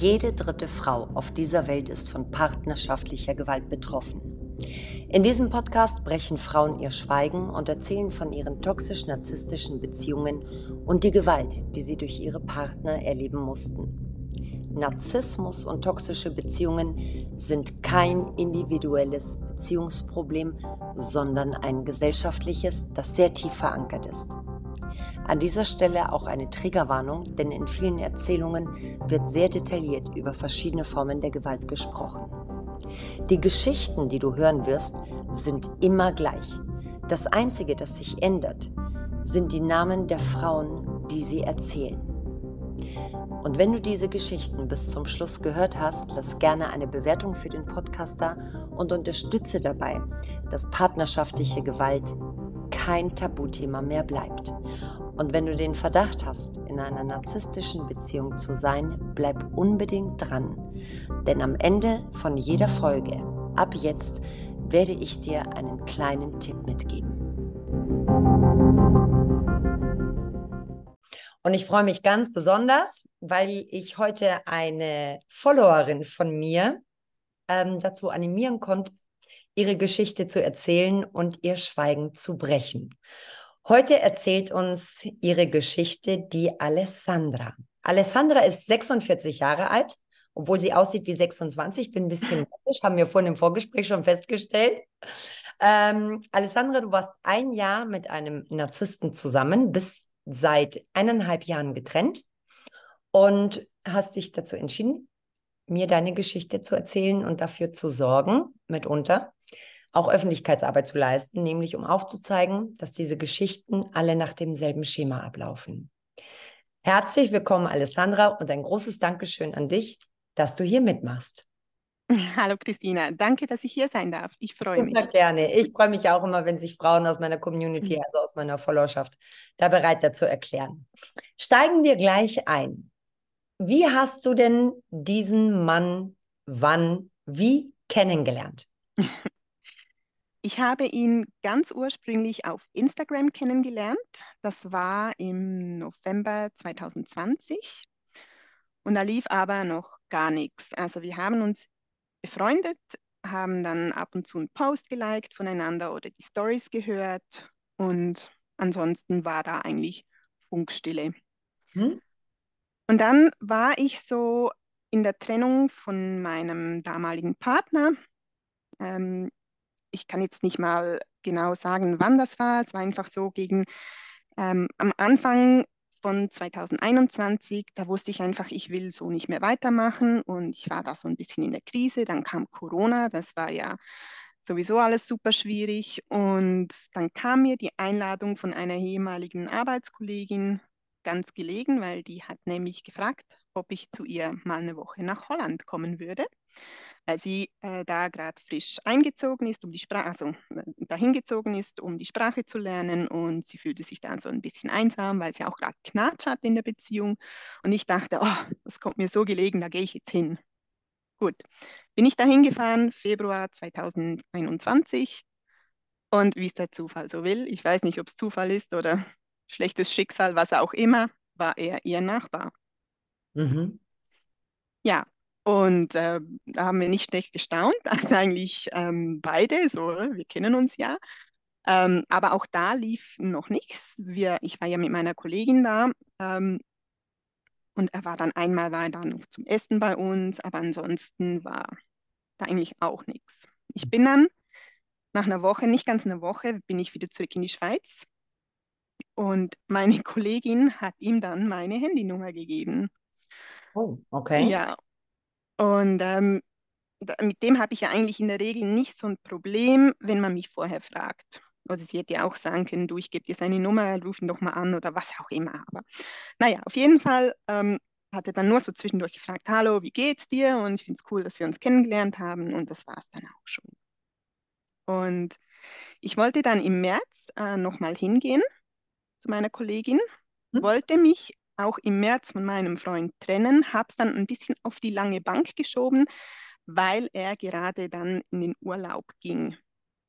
Jede dritte Frau auf dieser Welt ist von partnerschaftlicher Gewalt betroffen. In diesem Podcast brechen Frauen ihr Schweigen und erzählen von ihren toxisch-narzisstischen Beziehungen und die Gewalt, die sie durch ihre Partner erleben mussten. Narzissmus und toxische Beziehungen sind kein individuelles Beziehungsproblem, sondern ein gesellschaftliches, das sehr tief verankert ist. An dieser Stelle auch eine Triggerwarnung, denn in vielen Erzählungen wird sehr detailliert über verschiedene Formen der Gewalt gesprochen. Die Geschichten, die du hören wirst, sind immer gleich. Das Einzige, das sich ändert, sind die Namen der Frauen, die sie erzählen. Und wenn du diese Geschichten bis zum Schluss gehört hast, lass gerne eine Bewertung für den Podcaster und unterstütze dabei, dass partnerschaftliche Gewalt kein Tabuthema mehr bleibt. Und wenn du den Verdacht hast, in einer narzisstischen Beziehung zu sein, bleib unbedingt dran. Denn am Ende von jeder Folge, ab jetzt, werde ich dir einen kleinen Tipp mitgeben. Und ich freue mich ganz besonders, weil ich heute eine Followerin von mir ähm, dazu animieren konnte, ihre Geschichte zu erzählen und ihr Schweigen zu brechen. Heute erzählt uns ihre Geschichte die Alessandra. Alessandra ist 46 Jahre alt, obwohl sie aussieht wie 26. Bin ein bisschen neidisch, haben wir vorhin im Vorgespräch schon festgestellt. Ähm, Alessandra, du warst ein Jahr mit einem Narzissten zusammen, bist seit eineinhalb Jahren getrennt und hast dich dazu entschieden, mir deine Geschichte zu erzählen und dafür zu sorgen, mitunter, auch Öffentlichkeitsarbeit zu leisten, nämlich um aufzuzeigen, dass diese Geschichten alle nach demselben Schema ablaufen. Herzlich willkommen, Alessandra, und ein großes Dankeschön an dich, dass du hier mitmachst. Hallo Christina, danke, dass ich hier sein darf. Ich freue mich. Super gerne. Ich freue mich auch immer, wenn sich Frauen aus meiner Community, mhm. also aus meiner Followerschaft, da bereit dazu erklären. Steigen wir gleich ein. Wie hast du denn diesen Mann wann, wie kennengelernt? Ich habe ihn ganz ursprünglich auf Instagram kennengelernt. Das war im November 2020. Und da lief aber noch gar nichts. Also wir haben uns befreundet, haben dann ab und zu einen Post geliked voneinander oder die Stories gehört. Und ansonsten war da eigentlich Funkstille. Hm? Und dann war ich so in der Trennung von meinem damaligen Partner. Ähm, ich kann jetzt nicht mal genau sagen, wann das war. Es war einfach so gegen ähm, am Anfang von 2021, da wusste ich einfach, ich will so nicht mehr weitermachen und ich war da so ein bisschen in der Krise. Dann kam Corona, das war ja sowieso alles super schwierig und dann kam mir die Einladung von einer ehemaligen Arbeitskollegin ganz gelegen, weil die hat nämlich gefragt, ob ich zu ihr mal eine Woche nach Holland kommen würde weil sie äh, da gerade frisch eingezogen ist, um die Sprache, also äh, dahin gezogen ist, um die Sprache zu lernen und sie fühlte sich dann so ein bisschen einsam, weil sie auch gerade Knatsch hat in der Beziehung und ich dachte, oh, das kommt mir so gelegen, da gehe ich jetzt hin. Gut, bin ich dahin gefahren, Februar 2021 und wie es der Zufall so will, ich weiß nicht, ob es Zufall ist oder schlechtes Schicksal, was auch immer, war er ihr Nachbar. Mhm. Ja, und äh, da haben wir nicht schlecht gestaunt, eigentlich ähm, beide, so, wir kennen uns ja. Ähm, aber auch da lief noch nichts. Wir, ich war ja mit meiner Kollegin da ähm, und er war dann einmal war er dann noch zum Essen bei uns, aber ansonsten war da eigentlich auch nichts. Ich bin dann nach einer Woche, nicht ganz einer Woche, bin ich wieder zurück in die Schweiz und meine Kollegin hat ihm dann meine Handynummer gegeben. Oh, okay. Ja, und ähm, mit dem habe ich ja eigentlich in der Regel nicht so ein Problem, wenn man mich vorher fragt. Oder sie hätte ja auch sagen können, du, ich gebe dir seine Nummer, ruf ihn doch mal an oder was auch immer. Aber naja, auf jeden Fall ähm, hat er dann nur so zwischendurch gefragt, hallo, wie geht's dir? Und ich finde es cool, dass wir uns kennengelernt haben. Und das war es dann auch schon. Und ich wollte dann im März äh, nochmal hingehen zu meiner Kollegin, hm? wollte mich auch im März von meinem Freund trennen, habe es dann ein bisschen auf die lange Bank geschoben, weil er gerade dann in den Urlaub ging.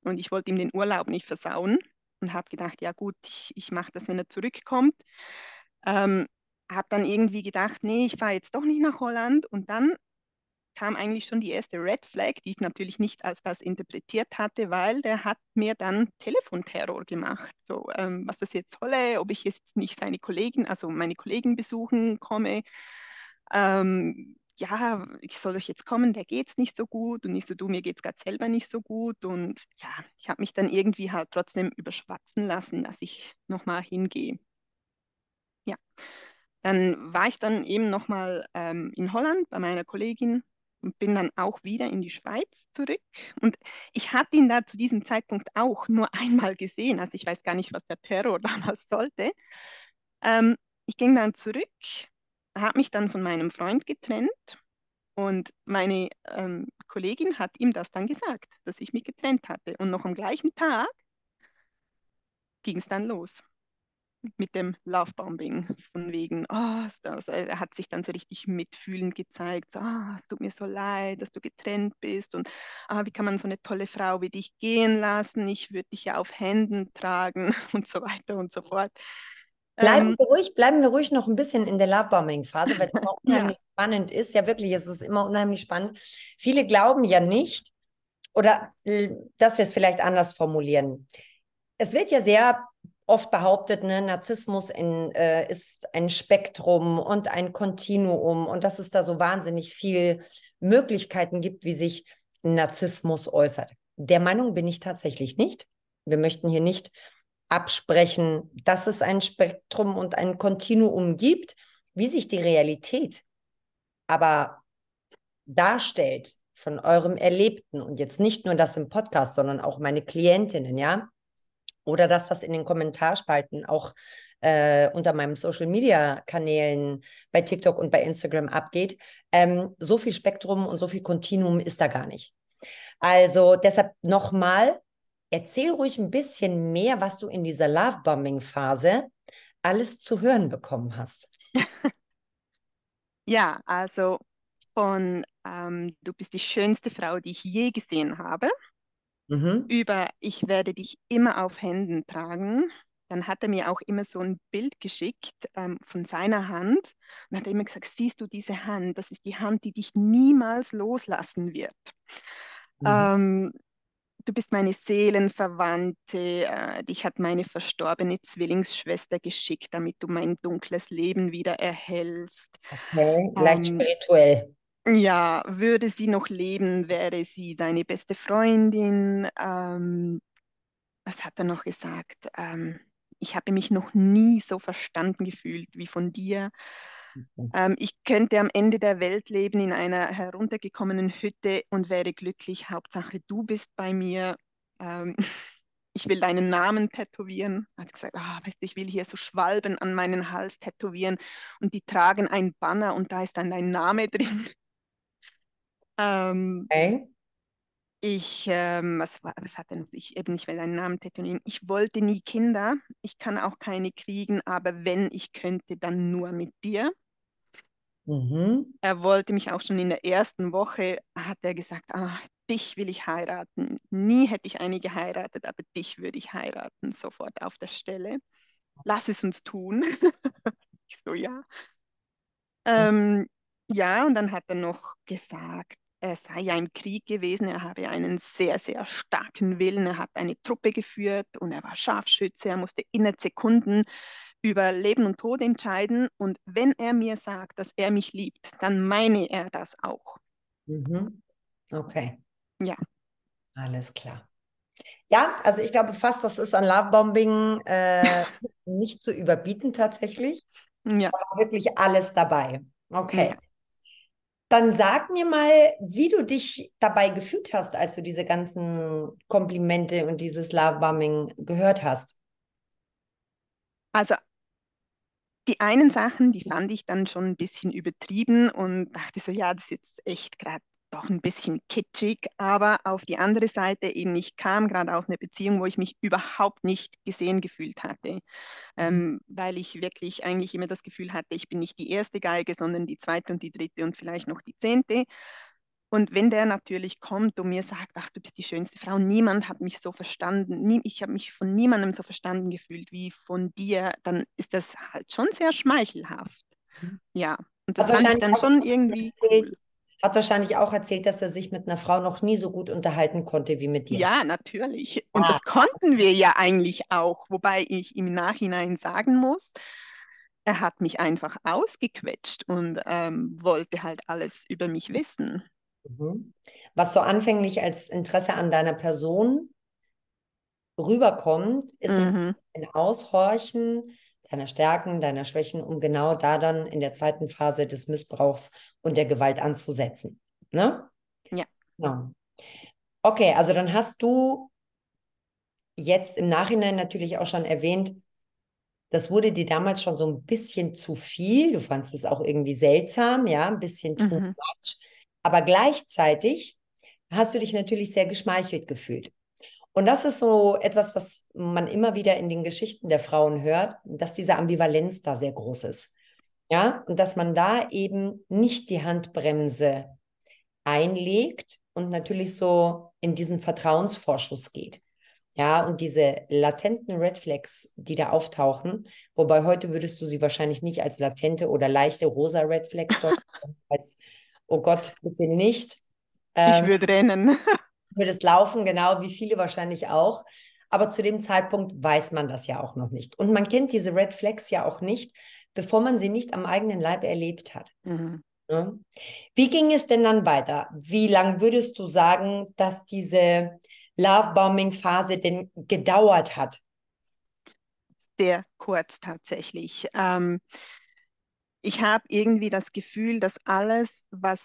Und ich wollte ihm den Urlaub nicht versauen und habe gedacht, ja gut, ich, ich mache das, wenn er zurückkommt. Ähm, habe dann irgendwie gedacht, nee, ich fahre jetzt doch nicht nach Holland. Und dann kam eigentlich schon die erste Red Flag, die ich natürlich nicht als das interpretiert hatte, weil der hat mir dann Telefonterror gemacht. So, ähm, was das jetzt solle, ob ich jetzt nicht seine Kollegen, also meine Kollegen besuchen komme. Ähm, ja, ich soll euch jetzt kommen, der geht es nicht so gut und nicht so, du, mir geht es gerade selber nicht so gut. Und ja, ich habe mich dann irgendwie halt trotzdem überschwatzen lassen, dass ich nochmal hingehe. Ja, dann war ich dann eben nochmal ähm, in Holland bei meiner Kollegin und bin dann auch wieder in die Schweiz zurück. Und ich hatte ihn da zu diesem Zeitpunkt auch nur einmal gesehen. Also ich weiß gar nicht, was der Terror damals sollte. Ähm, ich ging dann zurück, habe mich dann von meinem Freund getrennt und meine ähm, Kollegin hat ihm das dann gesagt, dass ich mich getrennt hatte. Und noch am gleichen Tag ging es dann los mit dem Lovebombing, von wegen, oh, das, er hat sich dann so richtig mitfühlend gezeigt, so, oh, es tut mir so leid, dass du getrennt bist und ah, wie kann man so eine tolle Frau wie dich gehen lassen, ich würde dich ja auf Händen tragen und so weiter und so fort. Bleiben, ähm, wir ruhig, bleiben wir ruhig noch ein bisschen in der Lovebombing-Phase, weil es auch unheimlich ja. spannend ist. Ja, wirklich, es ist immer unheimlich spannend. Viele glauben ja nicht, oder äh, dass wir es vielleicht anders formulieren. Es wird ja sehr oft behauptet, ne, Narzissmus in, äh, ist ein Spektrum und ein Kontinuum und dass es da so wahnsinnig viel Möglichkeiten gibt, wie sich Narzissmus äußert. Der Meinung bin ich tatsächlich nicht. Wir möchten hier nicht absprechen, dass es ein Spektrum und ein Kontinuum gibt, wie sich die Realität aber darstellt von eurem Erlebten und jetzt nicht nur das im Podcast, sondern auch meine Klientinnen, ja, oder das, was in den Kommentarspalten auch äh, unter meinen Social-Media-Kanälen bei TikTok und bei Instagram abgeht. Ähm, so viel Spektrum und so viel Kontinuum ist da gar nicht. Also deshalb nochmal, erzähl ruhig ein bisschen mehr, was du in dieser Love-Bombing-Phase alles zu hören bekommen hast. Ja, also von ähm, du bist die schönste Frau, die ich je gesehen habe, mhm. über ich werde dich immer auf Händen tragen. Dann hat er mir auch immer so ein Bild geschickt ähm, von seiner Hand und hat immer gesagt, siehst du diese Hand, das ist die Hand, die dich niemals loslassen wird. Mhm. Ähm, du bist meine Seelenverwandte, äh, dich hat meine verstorbene Zwillingsschwester geschickt, damit du mein dunkles Leben wieder erhältst. Okay, leicht ähm, spirituell. Ja, würde sie noch leben, wäre sie deine beste Freundin. Ähm, was hat er noch gesagt? Ähm, ich habe mich noch nie so verstanden gefühlt wie von dir. Ähm, ich könnte am Ende der Welt leben in einer heruntergekommenen Hütte und wäre glücklich. Hauptsache, du bist bei mir. Ähm, ich will deinen Namen tätowieren. Er hat gesagt, ah, weißt du, ich will hier so Schwalben an meinen Hals tätowieren und die tragen ein Banner und da ist dann dein Name drin. Ähm, okay. Ich, ähm, was, was hat denn, ich eben nicht mehr deinen Namen tätowieren. Ich wollte nie Kinder. Ich kann auch keine kriegen, aber wenn ich könnte, dann nur mit dir. Mhm. Er wollte mich auch schon in der ersten Woche, hat er gesagt, ah, dich will ich heiraten. Nie hätte ich eine geheiratet, aber dich würde ich heiraten, sofort auf der Stelle. Lass es uns tun. ich so, ja. Ähm, ja, und dann hat er noch gesagt, es sei ja im Krieg gewesen, er habe einen sehr, sehr starken Willen, er hat eine Truppe geführt und er war Scharfschütze, er musste innerhalb Sekunden über Leben und Tod entscheiden und wenn er mir sagt, dass er mich liebt, dann meine er das auch. Mhm. Okay. Ja. Alles klar. Ja, also ich glaube fast, das ist an Lovebombing äh, nicht zu überbieten tatsächlich. Ja. Wirklich alles dabei. Okay. Ja. Dann sag mir mal, wie du dich dabei gefühlt hast, als du diese ganzen Komplimente und dieses Lovebombing gehört hast. Also die einen Sachen, die fand ich dann schon ein bisschen übertrieben und dachte so, ja, das ist jetzt echt gerade doch ein bisschen kitschig, aber auf die andere Seite eben, ich kam gerade aus einer Beziehung, wo ich mich überhaupt nicht gesehen gefühlt hatte, ähm, mhm. weil ich wirklich eigentlich immer das Gefühl hatte, ich bin nicht die erste Geige, sondern die zweite und die dritte und vielleicht noch die zehnte. Und wenn der natürlich kommt und mir sagt, ach, du bist die schönste Frau, niemand hat mich so verstanden, nie, ich habe mich von niemandem so verstanden gefühlt wie von dir, dann ist das halt schon sehr schmeichelhaft. Ja, und das fand ich dann schon irgendwie erzählt, cool. Hat wahrscheinlich auch erzählt, dass er sich mit einer Frau noch nie so gut unterhalten konnte wie mit dir. Ja, natürlich. Und ah. das konnten wir ja eigentlich auch, wobei ich im Nachhinein sagen muss, er hat mich einfach ausgequetscht und ähm, wollte halt alles über mich wissen. Mhm. Was so anfänglich als Interesse an deiner Person rüberkommt, ist mhm. ein Aushorchen deiner Stärken, deiner Schwächen, um genau da dann in der zweiten Phase des Missbrauchs und der Gewalt anzusetzen. Ne? Ja. Genau. Okay, also dann hast du jetzt im Nachhinein natürlich auch schon erwähnt, das wurde dir damals schon so ein bisschen zu viel. Du fandest es auch irgendwie seltsam, ja, ein bisschen too mhm. much. Aber gleichzeitig hast du dich natürlich sehr geschmeichelt gefühlt. Und das ist so etwas, was man immer wieder in den Geschichten der Frauen hört, dass diese Ambivalenz da sehr groß ist. Ja, und dass man da eben nicht die Handbremse einlegt und natürlich so in diesen Vertrauensvorschuss geht. Ja, und diese latenten Red Flags, die da auftauchen, wobei heute würdest du sie wahrscheinlich nicht als latente oder leichte rosa Red Flags als, oh Gott, bitte nicht. Ähm, ich würde rennen. Würdest laufen, genau wie viele wahrscheinlich auch. Aber zu dem Zeitpunkt weiß man das ja auch noch nicht. Und man kennt diese Red Flags ja auch nicht, bevor man sie nicht am eigenen Leib erlebt hat. Mhm. Wie ging es denn dann weiter? Wie lange würdest du sagen, dass diese Love-Bombing-Phase denn gedauert hat? Sehr kurz tatsächlich. Ähm, ich habe irgendwie das Gefühl, dass alles, was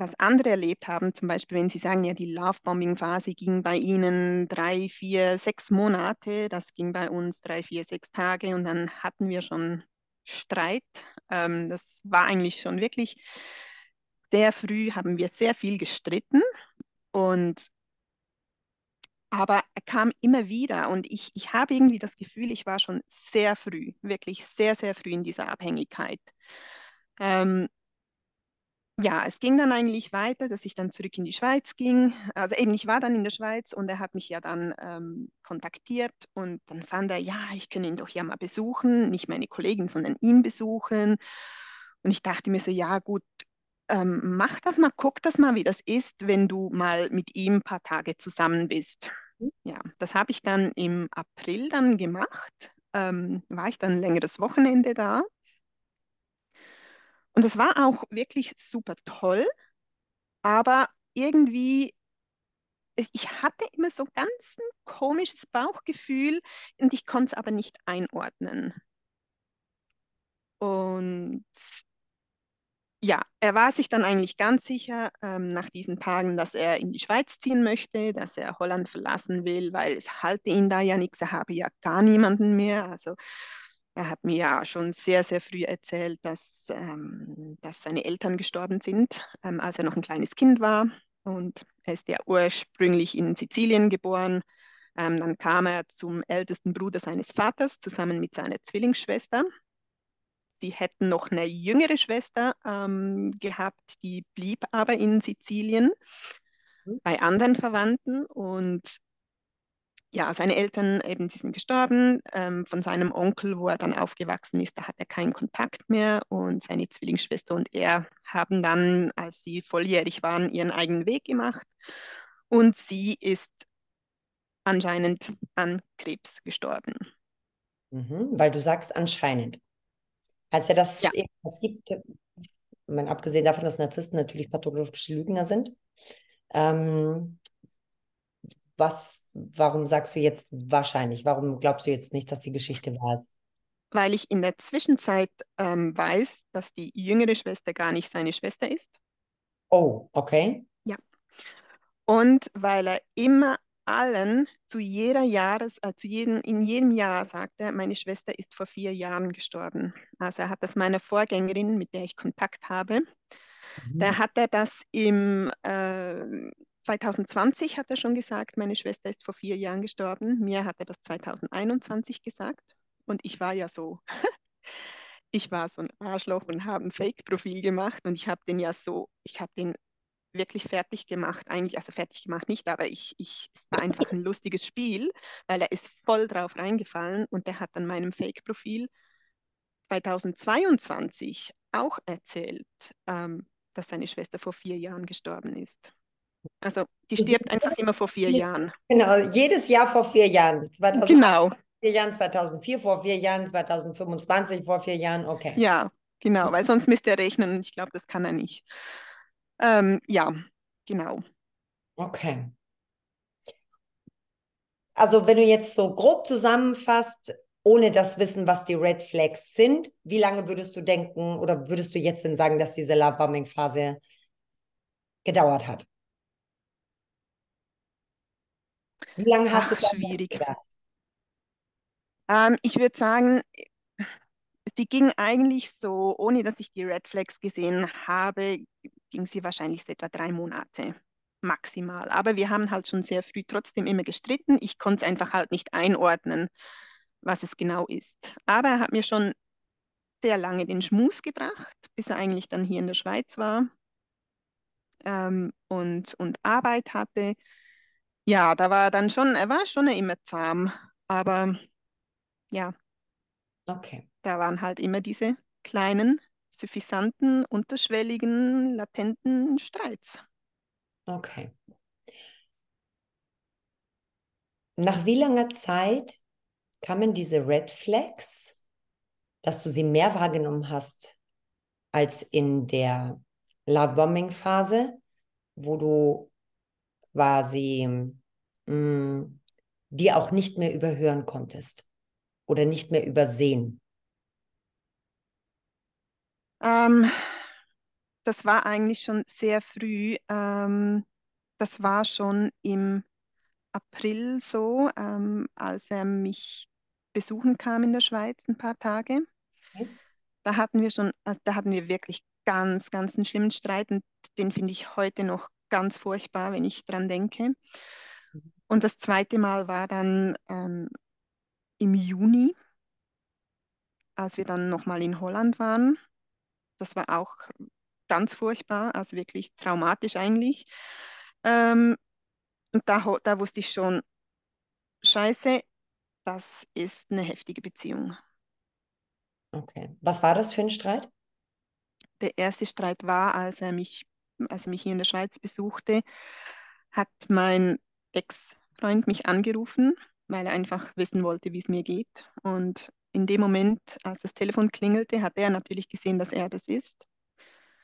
was andere erlebt haben, zum Beispiel, wenn Sie sagen, ja, die Love-Bombing-Phase ging bei Ihnen drei, vier, sechs Monate, das ging bei uns drei, vier, sechs Tage und dann hatten wir schon Streit. Ähm, das war eigentlich schon wirklich sehr früh, haben wir sehr viel gestritten und aber er kam immer wieder und ich, ich habe irgendwie das Gefühl, ich war schon sehr früh, wirklich sehr, sehr früh in dieser Abhängigkeit. Ähm, ja, es ging dann eigentlich weiter, dass ich dann zurück in die Schweiz ging. Also eben, ich war dann in der Schweiz und er hat mich ja dann ähm, kontaktiert und dann fand er, ja, ich könnte ihn doch ja mal besuchen, nicht meine Kollegin, sondern ihn besuchen. Und ich dachte mir so, ja gut, ähm, mach das mal, guck das mal, wie das ist, wenn du mal mit ihm ein paar Tage zusammen bist. Ja, das habe ich dann im April dann gemacht. Ähm, war ich dann ein längeres Wochenende da. Und es war auch wirklich super toll, aber irgendwie, ich hatte immer so ganz ein komisches Bauchgefühl und ich konnte es aber nicht einordnen. Und ja, er war sich dann eigentlich ganz sicher ähm, nach diesen Tagen, dass er in die Schweiz ziehen möchte, dass er Holland verlassen will, weil es halte ihn da ja nichts, er habe ja gar niemanden mehr. Also er hat mir ja schon sehr, sehr früh erzählt, dass, ähm, dass seine Eltern gestorben sind, ähm, als er noch ein kleines Kind war. Und er ist ja ursprünglich in Sizilien geboren. Ähm, dann kam er zum ältesten Bruder seines Vaters zusammen mit seiner Zwillingsschwester. Die hätten noch eine jüngere Schwester ähm, gehabt, die blieb aber in Sizilien mhm. bei anderen Verwandten. Und ja, seine Eltern eben, sie sind gestorben. Ähm, von seinem Onkel, wo er dann aufgewachsen ist, da hat er keinen Kontakt mehr. Und seine Zwillingsschwester und er haben dann, als sie volljährig waren, ihren eigenen Weg gemacht. Und sie ist anscheinend an Krebs gestorben. Mhm, weil du sagst anscheinend. Heißt ja, dass ja. es gibt, meine, abgesehen davon, dass Narzissten natürlich pathologische Lügner sind. Ähm, was warum sagst du jetzt wahrscheinlich? Warum glaubst du jetzt nicht, dass die Geschichte wahr ist? Weil ich in der Zwischenzeit ähm, weiß, dass die jüngere Schwester gar nicht seine Schwester ist. Oh, okay. Ja. Und weil er immer allen zu jeder Jahres, äh, zu jedem, in jedem Jahr sagt er, meine Schwester ist vor vier Jahren gestorben. Also er hat das meiner Vorgängerin, mit der ich Kontakt habe, mhm. da hat er das im äh, 2020 hat er schon gesagt, meine Schwester ist vor vier Jahren gestorben. Mir hat er das 2021 gesagt. Und ich war ja so, ich war so ein Arschloch und habe ein Fake-Profil gemacht. Und ich habe den ja so, ich habe den wirklich fertig gemacht, eigentlich, also fertig gemacht nicht, aber ich, ich, es war einfach ein lustiges Spiel, weil er ist voll drauf reingefallen und der hat an meinem Fake-Profil 2022 auch erzählt, ähm, dass seine Schwester vor vier Jahren gestorben ist. Also die stirbt einfach immer vor vier Jahren. Genau, jedes Jahr vor vier Jahren. 2000, genau. Vier Jahren, 2004 vor vier Jahren, 2025 vor vier Jahren, okay. Ja, genau, weil sonst müsste er rechnen und ich glaube, das kann er nicht. Ähm, ja, genau. Okay. Also wenn du jetzt so grob zusammenfasst, ohne das Wissen, was die Red Flags sind, wie lange würdest du denken oder würdest du jetzt denn sagen, dass diese Love-Bombing-Phase gedauert hat? Wie lange hast Ach, du schwierig. Ähm, ich würde sagen, sie ging eigentlich so, ohne dass ich die Red Flags gesehen habe, ging sie wahrscheinlich so etwa drei Monate maximal. Aber wir haben halt schon sehr früh trotzdem immer gestritten. Ich konnte es einfach halt nicht einordnen, was es genau ist. Aber er hat mir schon sehr lange den Schmus gebracht, bis er eigentlich dann hier in der Schweiz war ähm, und, und Arbeit hatte. Ja, da war dann schon, er war schon immer zahm, aber ja. Okay. Da waren halt immer diese kleinen, suffisanten, unterschwelligen, latenten Streits. Okay. Nach wie langer Zeit kamen diese Red Flags, dass du sie mehr wahrgenommen hast als in der Love-Bombing-Phase, wo du quasi mh, mm, die auch nicht mehr überhören konntest oder nicht mehr übersehen? Ähm, das war eigentlich schon sehr früh. Ähm, das war schon im April so, ähm, als er mich besuchen kam in der Schweiz ein paar Tage. Okay. Da hatten wir schon, also da hatten wir wirklich ganz, ganz einen schlimmen Streit und den finde ich heute noch ganz furchtbar, wenn ich dran denke. Mhm. Und das zweite Mal war dann ähm, im Juni, als wir dann nochmal in Holland waren. Das war auch ganz furchtbar, also wirklich traumatisch eigentlich. Ähm, und da, da wusste ich schon, scheiße, das ist eine heftige Beziehung. Okay. Was war das für ein Streit? Der erste Streit war, als er mich, als er mich hier in der Schweiz besuchte, hat mein Ex-Freund mich angerufen, weil er einfach wissen wollte, wie es mir geht. Und in dem Moment, als das Telefon klingelte, hat er natürlich gesehen, dass er das ist.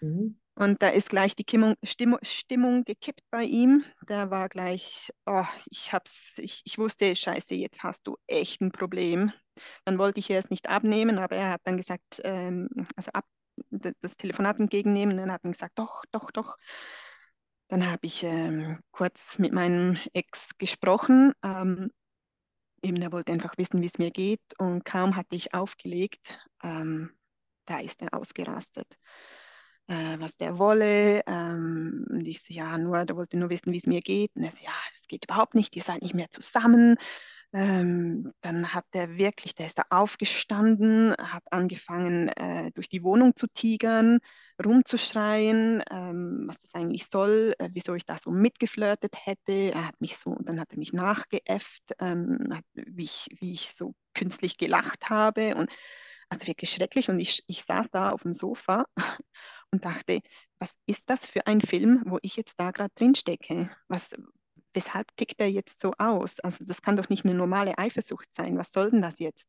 Mhm. Und da ist gleich die Stimmung, Stimmung, gekippt bei ihm. Der war gleich, oh, ich, hab's, ich, ich wusste, scheiße, jetzt hast du echt ein Problem. Dann wollte ich erst nicht abnehmen, aber er hat dann gesagt, ähm, also ab, das Telefonat entgegennehmen. Dann hat er gesagt, doch, doch, doch. Dann habe ich ähm, kurz mit meinem Ex gesprochen. Ähm, eben, er wollte einfach wissen, wie es mir geht. Und kaum hatte ich aufgelegt, ähm, da ist er ausgerastet äh, was der wolle. Ähm, und ich so, ja, nur, der wollte nur wissen, wie es mir geht. Und er so, ja, es geht überhaupt nicht, ihr seid nicht mehr zusammen. Ähm, dann hat der wirklich, der ist da aufgestanden, hat angefangen, äh, durch die Wohnung zu tigern, rumzuschreien, ähm, was das eigentlich soll, äh, wieso ich da so mitgeflirtet hätte. Er hat mich so, dann hat er mich nachgeäfft, ähm, wie, ich, wie ich so künstlich gelacht habe. Und also wirklich schrecklich. Und ich, ich saß da auf dem Sofa und dachte, was ist das für ein Film, wo ich jetzt da gerade drin stecke? Was, weshalb tickt er jetzt so aus? Also das kann doch nicht eine normale Eifersucht sein. Was soll denn das jetzt?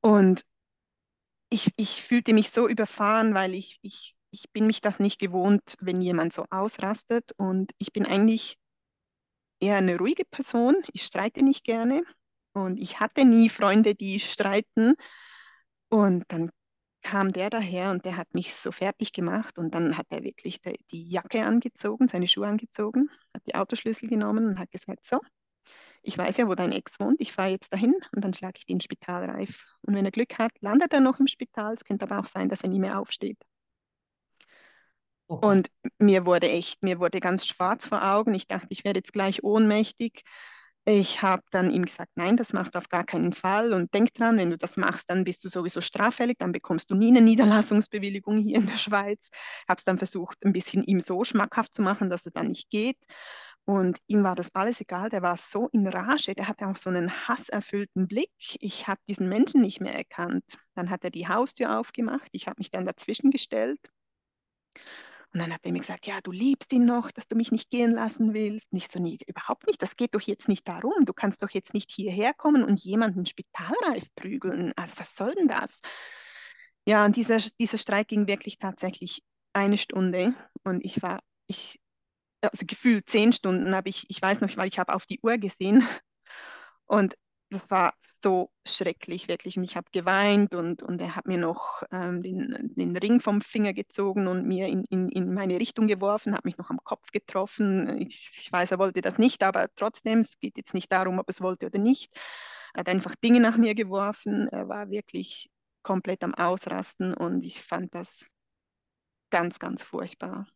Und ich, ich fühlte mich so überfahren, weil ich, ich, ich bin mich das nicht gewohnt, wenn jemand so ausrastet. Und ich bin eigentlich eher eine ruhige Person. Ich streite nicht gerne. Und ich hatte nie Freunde, die streiten. Und dann kam der daher und der hat mich so fertig gemacht und dann hat er wirklich die, die Jacke angezogen, seine Schuhe angezogen, hat die Autoschlüssel genommen und hat gesagt, so, ich weiß ja, wo dein Ex wohnt, ich fahre jetzt dahin und dann schlage ich den Spital reif. Und wenn er Glück hat, landet er noch im Spital. Es könnte aber auch sein, dass er nie mehr aufsteht. Okay. Und mir wurde echt, mir wurde ganz schwarz vor Augen. Ich dachte, ich werde jetzt gleich ohnmächtig. Ich habe dann ihm gesagt, nein, das machst du auf gar keinen Fall und denk dran, wenn du das machst, dann bist du sowieso straffällig, dann bekommst du nie eine Niederlassungsbewilligung hier in der Schweiz. Habe es dann versucht, ein bisschen ihm so schmackhaft zu machen, dass es dann nicht geht. Und ihm war das alles egal, der war so in Rage, der hatte auch so einen hasserfüllten Blick. Ich habe diesen Menschen nicht mehr erkannt. Dann hat er die Haustür aufgemacht, ich habe mich dann dazwischen gestellt. Und dann hat er mir gesagt, ja, du liebst ihn noch, dass du mich nicht gehen lassen willst. Nicht so, nee, überhaupt nicht, das geht doch jetzt nicht darum. Du kannst doch jetzt nicht hierher kommen und jemanden spitalreif prügeln. Also was soll denn das? Ja, und dieser, dieser Streit ging wirklich tatsächlich eine Stunde und ich war, ich also gefühlt zehn Stunden habe ich, ich weiß noch, weil ich habe auf die Uhr gesehen und das war so schrecklich, wirklich. Und ich habe geweint und, und er hat mir noch ähm, den, den Ring vom Finger gezogen und mir in, in, in meine Richtung geworfen, hat mich noch am Kopf getroffen. Ich, ich weiß, er wollte das nicht, aber trotzdem, es geht jetzt nicht darum, ob es wollte oder nicht. Er hat einfach Dinge nach mir geworfen. Er war wirklich komplett am Ausrasten und ich fand das ganz, ganz furchtbar.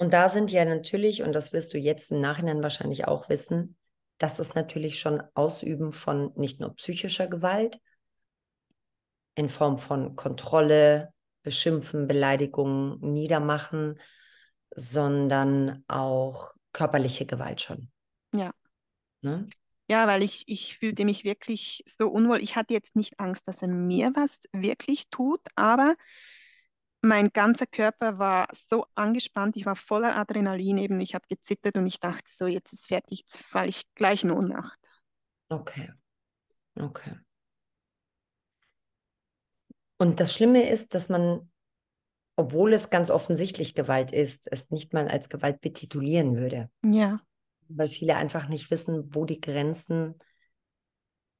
Und da sind ja natürlich, und das wirst du jetzt im Nachhinein wahrscheinlich auch wissen, das ist natürlich schon Ausüben von nicht nur psychischer Gewalt in Form von Kontrolle, Beschimpfen, Beleidigungen, Niedermachen, sondern auch körperliche Gewalt schon. Ja. Ne? Ja, weil ich, ich fühlte mich wirklich so unwohl. Ich hatte jetzt nicht Angst, dass er mir was wirklich tut, aber mein ganzer Körper war so angespannt, ich war voller Adrenalin eben, ich habe gezittert und ich dachte so, jetzt ist fertig, jetzt falle ich gleich in Ohnmacht. Okay, okay. Und das Schlimme ist, dass man, obwohl es ganz offensichtlich Gewalt ist, es nicht mal als Gewalt betitulieren würde. Ja. Weil viele einfach nicht wissen, wo die Grenzen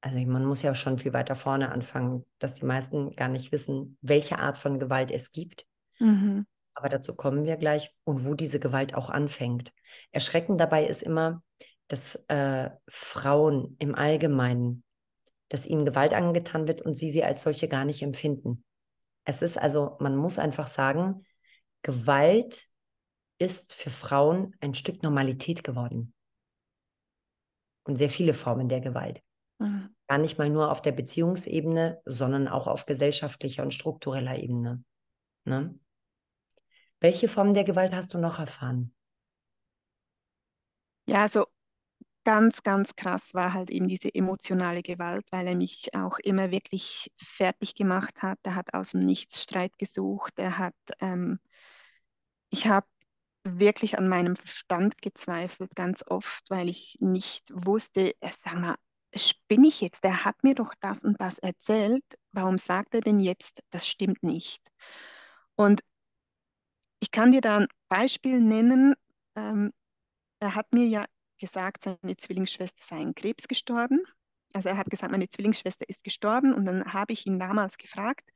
also man muss ja schon viel weiter vorne anfangen, dass die meisten gar nicht wissen, welche Art von Gewalt es gibt. Mhm. Aber dazu kommen wir gleich und wo diese Gewalt auch anfängt. Erschreckend dabei ist immer, dass äh, Frauen im Allgemeinen, dass ihnen Gewalt angetan wird und sie sie als solche gar nicht empfinden. Es ist also, man muss einfach sagen, Gewalt ist für Frauen ein Stück Normalität geworden. Und sehr viele Formen der Gewalt. Mhm. Gar nicht mal nur auf der Beziehungsebene, sondern auch auf gesellschaftlicher und struktureller Ebene. Ne? Welche Form der Gewalt hast du noch erfahren? Ja, also ganz, ganz krass war halt eben diese emotionale Gewalt, weil er mich auch immer wirklich fertig gemacht hat. Er hat aus dem Nichts Streit gesucht. Er hat, ähm, ich habe wirklich an meinem Verstand gezweifelt, ganz oft, weil ich nicht wusste, äh, sag mal, spinne ich jetzt? Der hat mir doch das und das erzählt. Warum sagt er denn jetzt, das stimmt nicht? Und ich kann dir da ein Beispiel nennen. Ähm, er hat mir ja gesagt, seine Zwillingsschwester sei an Krebs gestorben. Also er hat gesagt, meine Zwillingsschwester ist gestorben. Und dann habe ich ihn damals gefragt,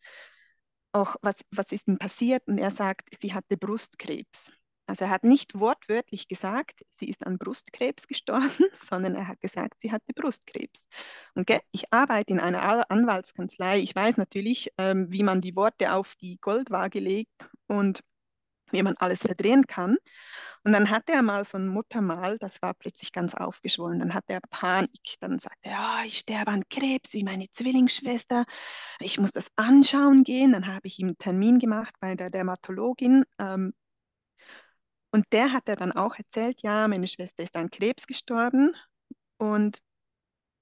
auch was, was ist denn passiert? Und er sagt, sie hatte Brustkrebs. Also er hat nicht wortwörtlich gesagt, sie ist an Brustkrebs gestorben, sondern er hat gesagt, sie hatte Brustkrebs. Und okay, ich arbeite in einer Anwaltskanzlei. Ich weiß natürlich, ähm, wie man die Worte auf die Goldwaage legt und wie man alles verdrehen kann. Und dann hatte er mal so ein Muttermal, das war plötzlich ganz aufgeschwollen. Dann hatte er Panik. Dann sagte er, oh, ich sterbe an Krebs wie meine Zwillingsschwester. Ich muss das anschauen gehen. Dann habe ich ihm einen Termin gemacht bei der Dermatologin. Ähm, und der hat er dann auch erzählt, ja, meine Schwester ist an Krebs gestorben. Und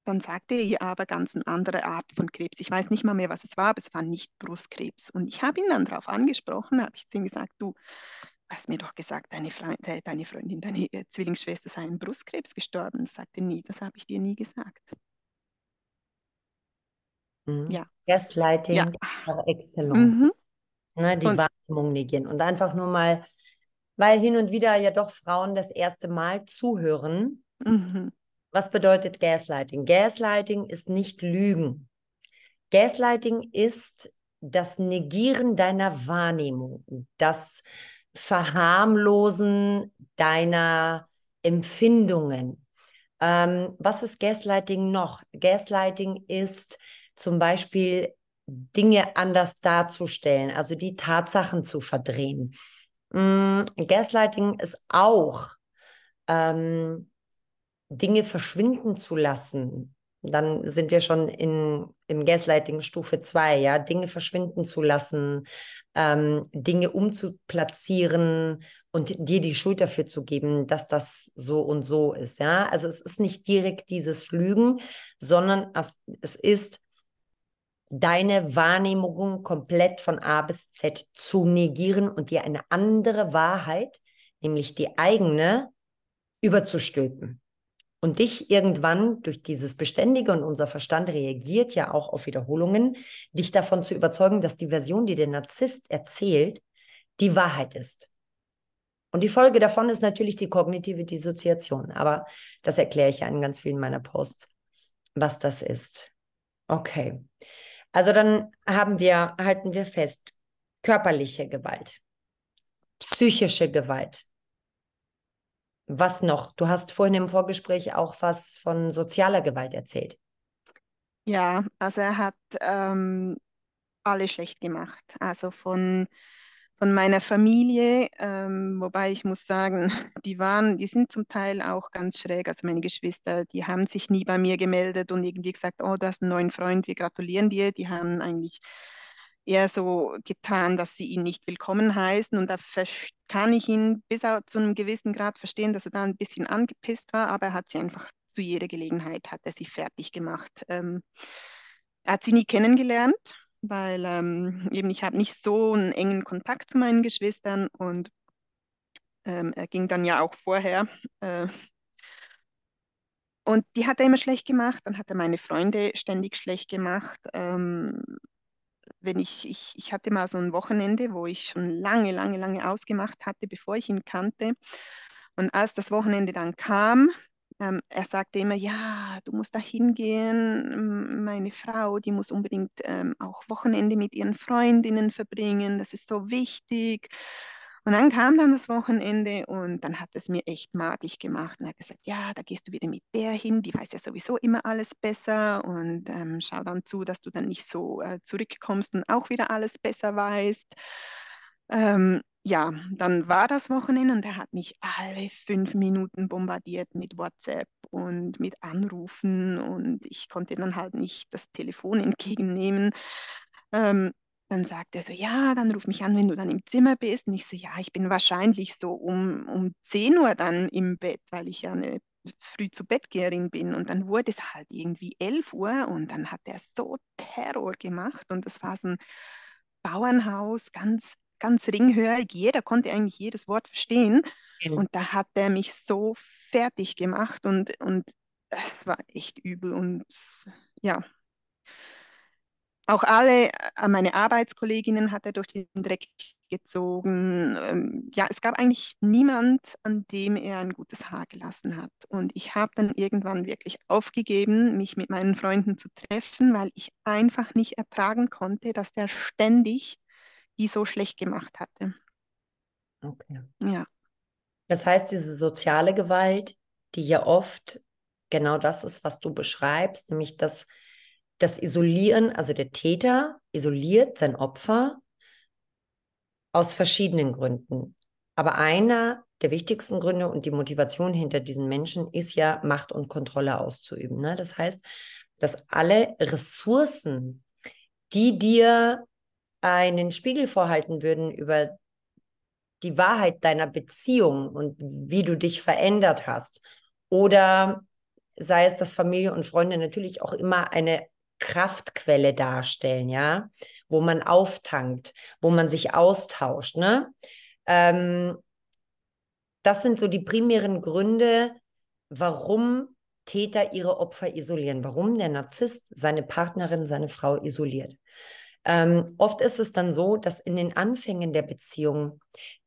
dann sagte er ihr aber ganz eine andere Art von Krebs. Ich weiß nicht mal mehr, was es war, aber es war nicht Brustkrebs. Und ich habe ihn dann darauf angesprochen, habe ich zu ihm gesagt, du hast mir doch gesagt, deine, Freund, deine Freundin, deine äh, Zwillingsschwester sei an Brustkrebs gestorben. Ich sagte, nie, das habe ich dir nie gesagt. Mhm. Ja. Gaslighting ja. par excellence. Mhm. Ne, die und, Wahrnehmung negieren. Und einfach nur mal weil hin und wieder ja doch Frauen das erste Mal zuhören. Mhm. Was bedeutet Gaslighting? Gaslighting ist nicht Lügen. Gaslighting ist das Negieren deiner Wahrnehmung, das Verharmlosen deiner Empfindungen. Ähm, was ist Gaslighting noch? Gaslighting ist zum Beispiel Dinge anders darzustellen, also die Tatsachen zu verdrehen. Mm, Gaslighting ist auch ähm, Dinge verschwinden zu lassen. Dann sind wir schon in, in Gaslighting Stufe 2, ja, Dinge verschwinden zu lassen, ähm, Dinge umzuplatzieren und dir die Schuld dafür zu geben, dass das so und so ist. Ja, also es ist nicht direkt dieses Lügen, sondern es ist deine Wahrnehmung komplett von A bis Z zu negieren und dir eine andere Wahrheit, nämlich die eigene, überzustülpen. Und dich irgendwann durch dieses Beständige und unser Verstand reagiert ja auch auf Wiederholungen, dich davon zu überzeugen, dass die Version, die der Narzisst erzählt, die Wahrheit ist. Und die Folge davon ist natürlich die kognitive Dissoziation. Aber das erkläre ich ja in ganz vielen meiner Posts, was das ist. Okay. Also dann haben wir, halten wir fest, körperliche Gewalt, psychische Gewalt. Was noch? Du hast vorhin im Vorgespräch auch was von sozialer Gewalt erzählt. Ja, also er hat ähm, alle schlecht gemacht. Also von von meiner Familie, ähm, wobei ich muss sagen, die waren, die sind zum Teil auch ganz schräg. Also meine Geschwister, die haben sich nie bei mir gemeldet und irgendwie gesagt, oh, du hast einen neuen Freund, wir gratulieren dir. Die haben eigentlich eher so getan, dass sie ihn nicht willkommen heißen. Und da kann ich ihn bis zu einem gewissen Grad verstehen, dass er da ein bisschen angepisst war, aber er hat sie einfach zu jeder Gelegenheit, hat er sie fertig gemacht. Ähm, er hat sie nie kennengelernt weil ähm, eben ich habe nicht so einen engen Kontakt zu meinen Geschwistern und ähm, er ging dann ja auch vorher. Äh, und die hat er immer schlecht gemacht, dann hat er meine Freunde ständig schlecht gemacht. Ähm, wenn ich, ich, ich hatte mal so ein Wochenende, wo ich schon lange, lange, lange ausgemacht hatte, bevor ich ihn kannte. Und als das Wochenende dann kam, ähm, er sagte immer, ja, du musst da hingehen. Meine Frau, die muss unbedingt ähm, auch Wochenende mit ihren Freundinnen verbringen. Das ist so wichtig. Und dann kam dann das Wochenende und dann hat es mir echt madig gemacht. Und er hat gesagt, ja, da gehst du wieder mit der hin, die weiß ja sowieso immer alles besser und ähm, schau dann zu, dass du dann nicht so äh, zurückkommst und auch wieder alles besser weißt. Ähm, ja, dann war das Wochenende und er hat mich alle fünf Minuten bombardiert mit WhatsApp und mit Anrufen und ich konnte dann halt nicht das Telefon entgegennehmen. Ähm, dann sagt er so, ja, dann ruf mich an, wenn du dann im Zimmer bist. Und ich so, ja, ich bin wahrscheinlich so um, um 10 Uhr dann im Bett, weil ich ja eine früh zu Bettgeherin bin. Und dann wurde es halt irgendwie 11 Uhr und dann hat er so Terror gemacht und das war so ein Bauernhaus, ganz ganz ringhörig. Jeder konnte eigentlich jedes Wort verstehen. Mhm. Und da hat er mich so fertig gemacht und, und es war echt übel. Und ja, auch alle, äh, meine Arbeitskolleginnen hat er durch den Dreck gezogen. Ähm, ja, es gab eigentlich niemand, an dem er ein gutes Haar gelassen hat. Und ich habe dann irgendwann wirklich aufgegeben, mich mit meinen Freunden zu treffen, weil ich einfach nicht ertragen konnte, dass der ständig die so schlecht gemacht hatte. Okay. Ja. Das heißt, diese soziale Gewalt, die ja oft genau das ist, was du beschreibst, nämlich das, das Isolieren, also der Täter isoliert sein Opfer aus verschiedenen Gründen. Aber einer der wichtigsten Gründe und die Motivation hinter diesen Menschen ist ja, Macht und Kontrolle auszuüben. Ne? Das heißt, dass alle Ressourcen, die dir einen Spiegel vorhalten würden über die Wahrheit deiner Beziehung und wie du dich verändert hast. Oder sei es, dass Familie und Freunde natürlich auch immer eine Kraftquelle darstellen, ja, wo man auftankt, wo man sich austauscht, ne? Ähm, das sind so die primären Gründe, warum Täter ihre Opfer isolieren, warum der Narzisst seine Partnerin, seine Frau isoliert. Ähm, oft ist es dann so, dass in den Anfängen der Beziehung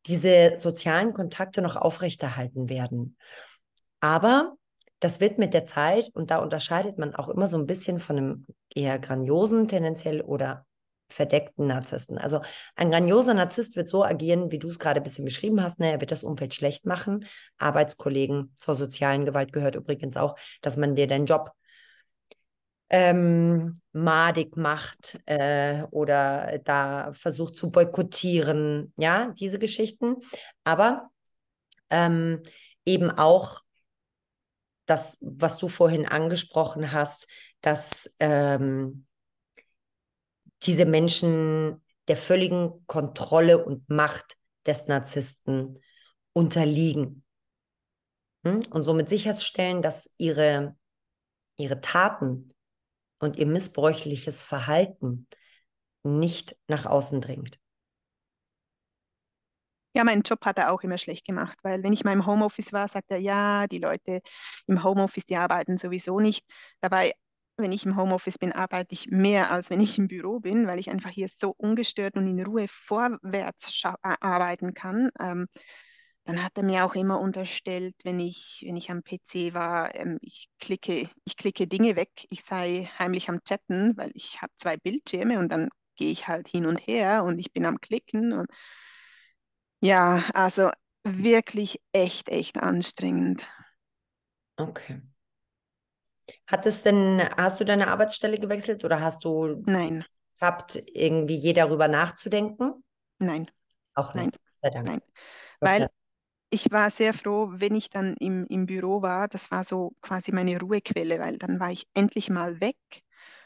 diese sozialen Kontakte noch aufrechterhalten werden. Aber das wird mit der Zeit, und da unterscheidet man auch immer so ein bisschen von einem eher grandiosen tendenziell oder verdeckten Narzissten. Also ein grandioser Narzisst wird so agieren, wie du es gerade ein bisschen beschrieben hast. Ne? Er wird das Umfeld schlecht machen. Arbeitskollegen zur sozialen Gewalt gehört übrigens auch, dass man dir deinen Job ähm, madig macht äh, oder da versucht zu boykottieren, ja, diese Geschichten. Aber ähm, eben auch das, was du vorhin angesprochen hast, dass ähm, diese Menschen der völligen Kontrolle und Macht des Narzissten unterliegen. Hm? Und somit sicherstellen, dass ihre, ihre Taten und ihr missbräuchliches Verhalten nicht nach außen dringt. Ja, meinen Job hat er auch immer schlecht gemacht, weil wenn ich mal im Homeoffice war, sagt er, ja, die Leute im Homeoffice, die arbeiten sowieso nicht. Dabei, wenn ich im Homeoffice bin, arbeite ich mehr, als wenn ich im Büro bin, weil ich einfach hier so ungestört und in Ruhe vorwärts arbeiten kann. Ähm, dann hat er mir auch immer unterstellt, wenn ich, wenn ich am PC war, ähm, ich klicke, ich klicke Dinge weg, ich sei heimlich am Chatten, weil ich habe zwei Bildschirme und dann gehe ich halt hin und her und ich bin am Klicken und ja, also wirklich echt, echt anstrengend. Okay. Hat es denn, hast du deine Arbeitsstelle gewechselt oder hast du Nein, habt irgendwie je darüber nachzudenken? nein, Auch nein, nicht. Nein. Sei Weil. Ich war sehr froh, wenn ich dann im, im Büro war. Das war so quasi meine Ruhequelle, weil dann war ich endlich mal weg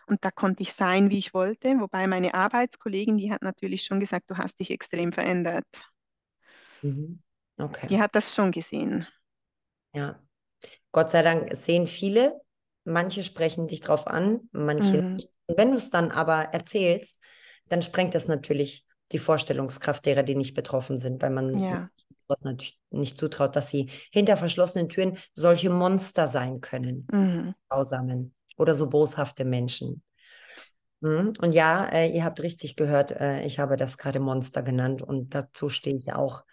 und da konnte ich sein, wie ich wollte. Wobei meine Arbeitskollegin, die hat natürlich schon gesagt, du hast dich extrem verändert. Mhm. Okay. Die hat das schon gesehen. Ja. Gott sei Dank es sehen viele. Manche sprechen dich drauf an, manche Mhm. nicht. Wenn du es dann aber erzählst, dann sprengt das natürlich die Vorstellungskraft derer, die nicht betroffen sind, weil man Ja. Was natürlich nicht zutraut, dass sie hinter verschlossenen Türen solche Monster sein können, Mhm. grausamen oder so boshafte Menschen. Mhm. Und ja, äh, ihr habt richtig gehört, äh, ich habe das gerade Monster genannt und dazu stehe ich auch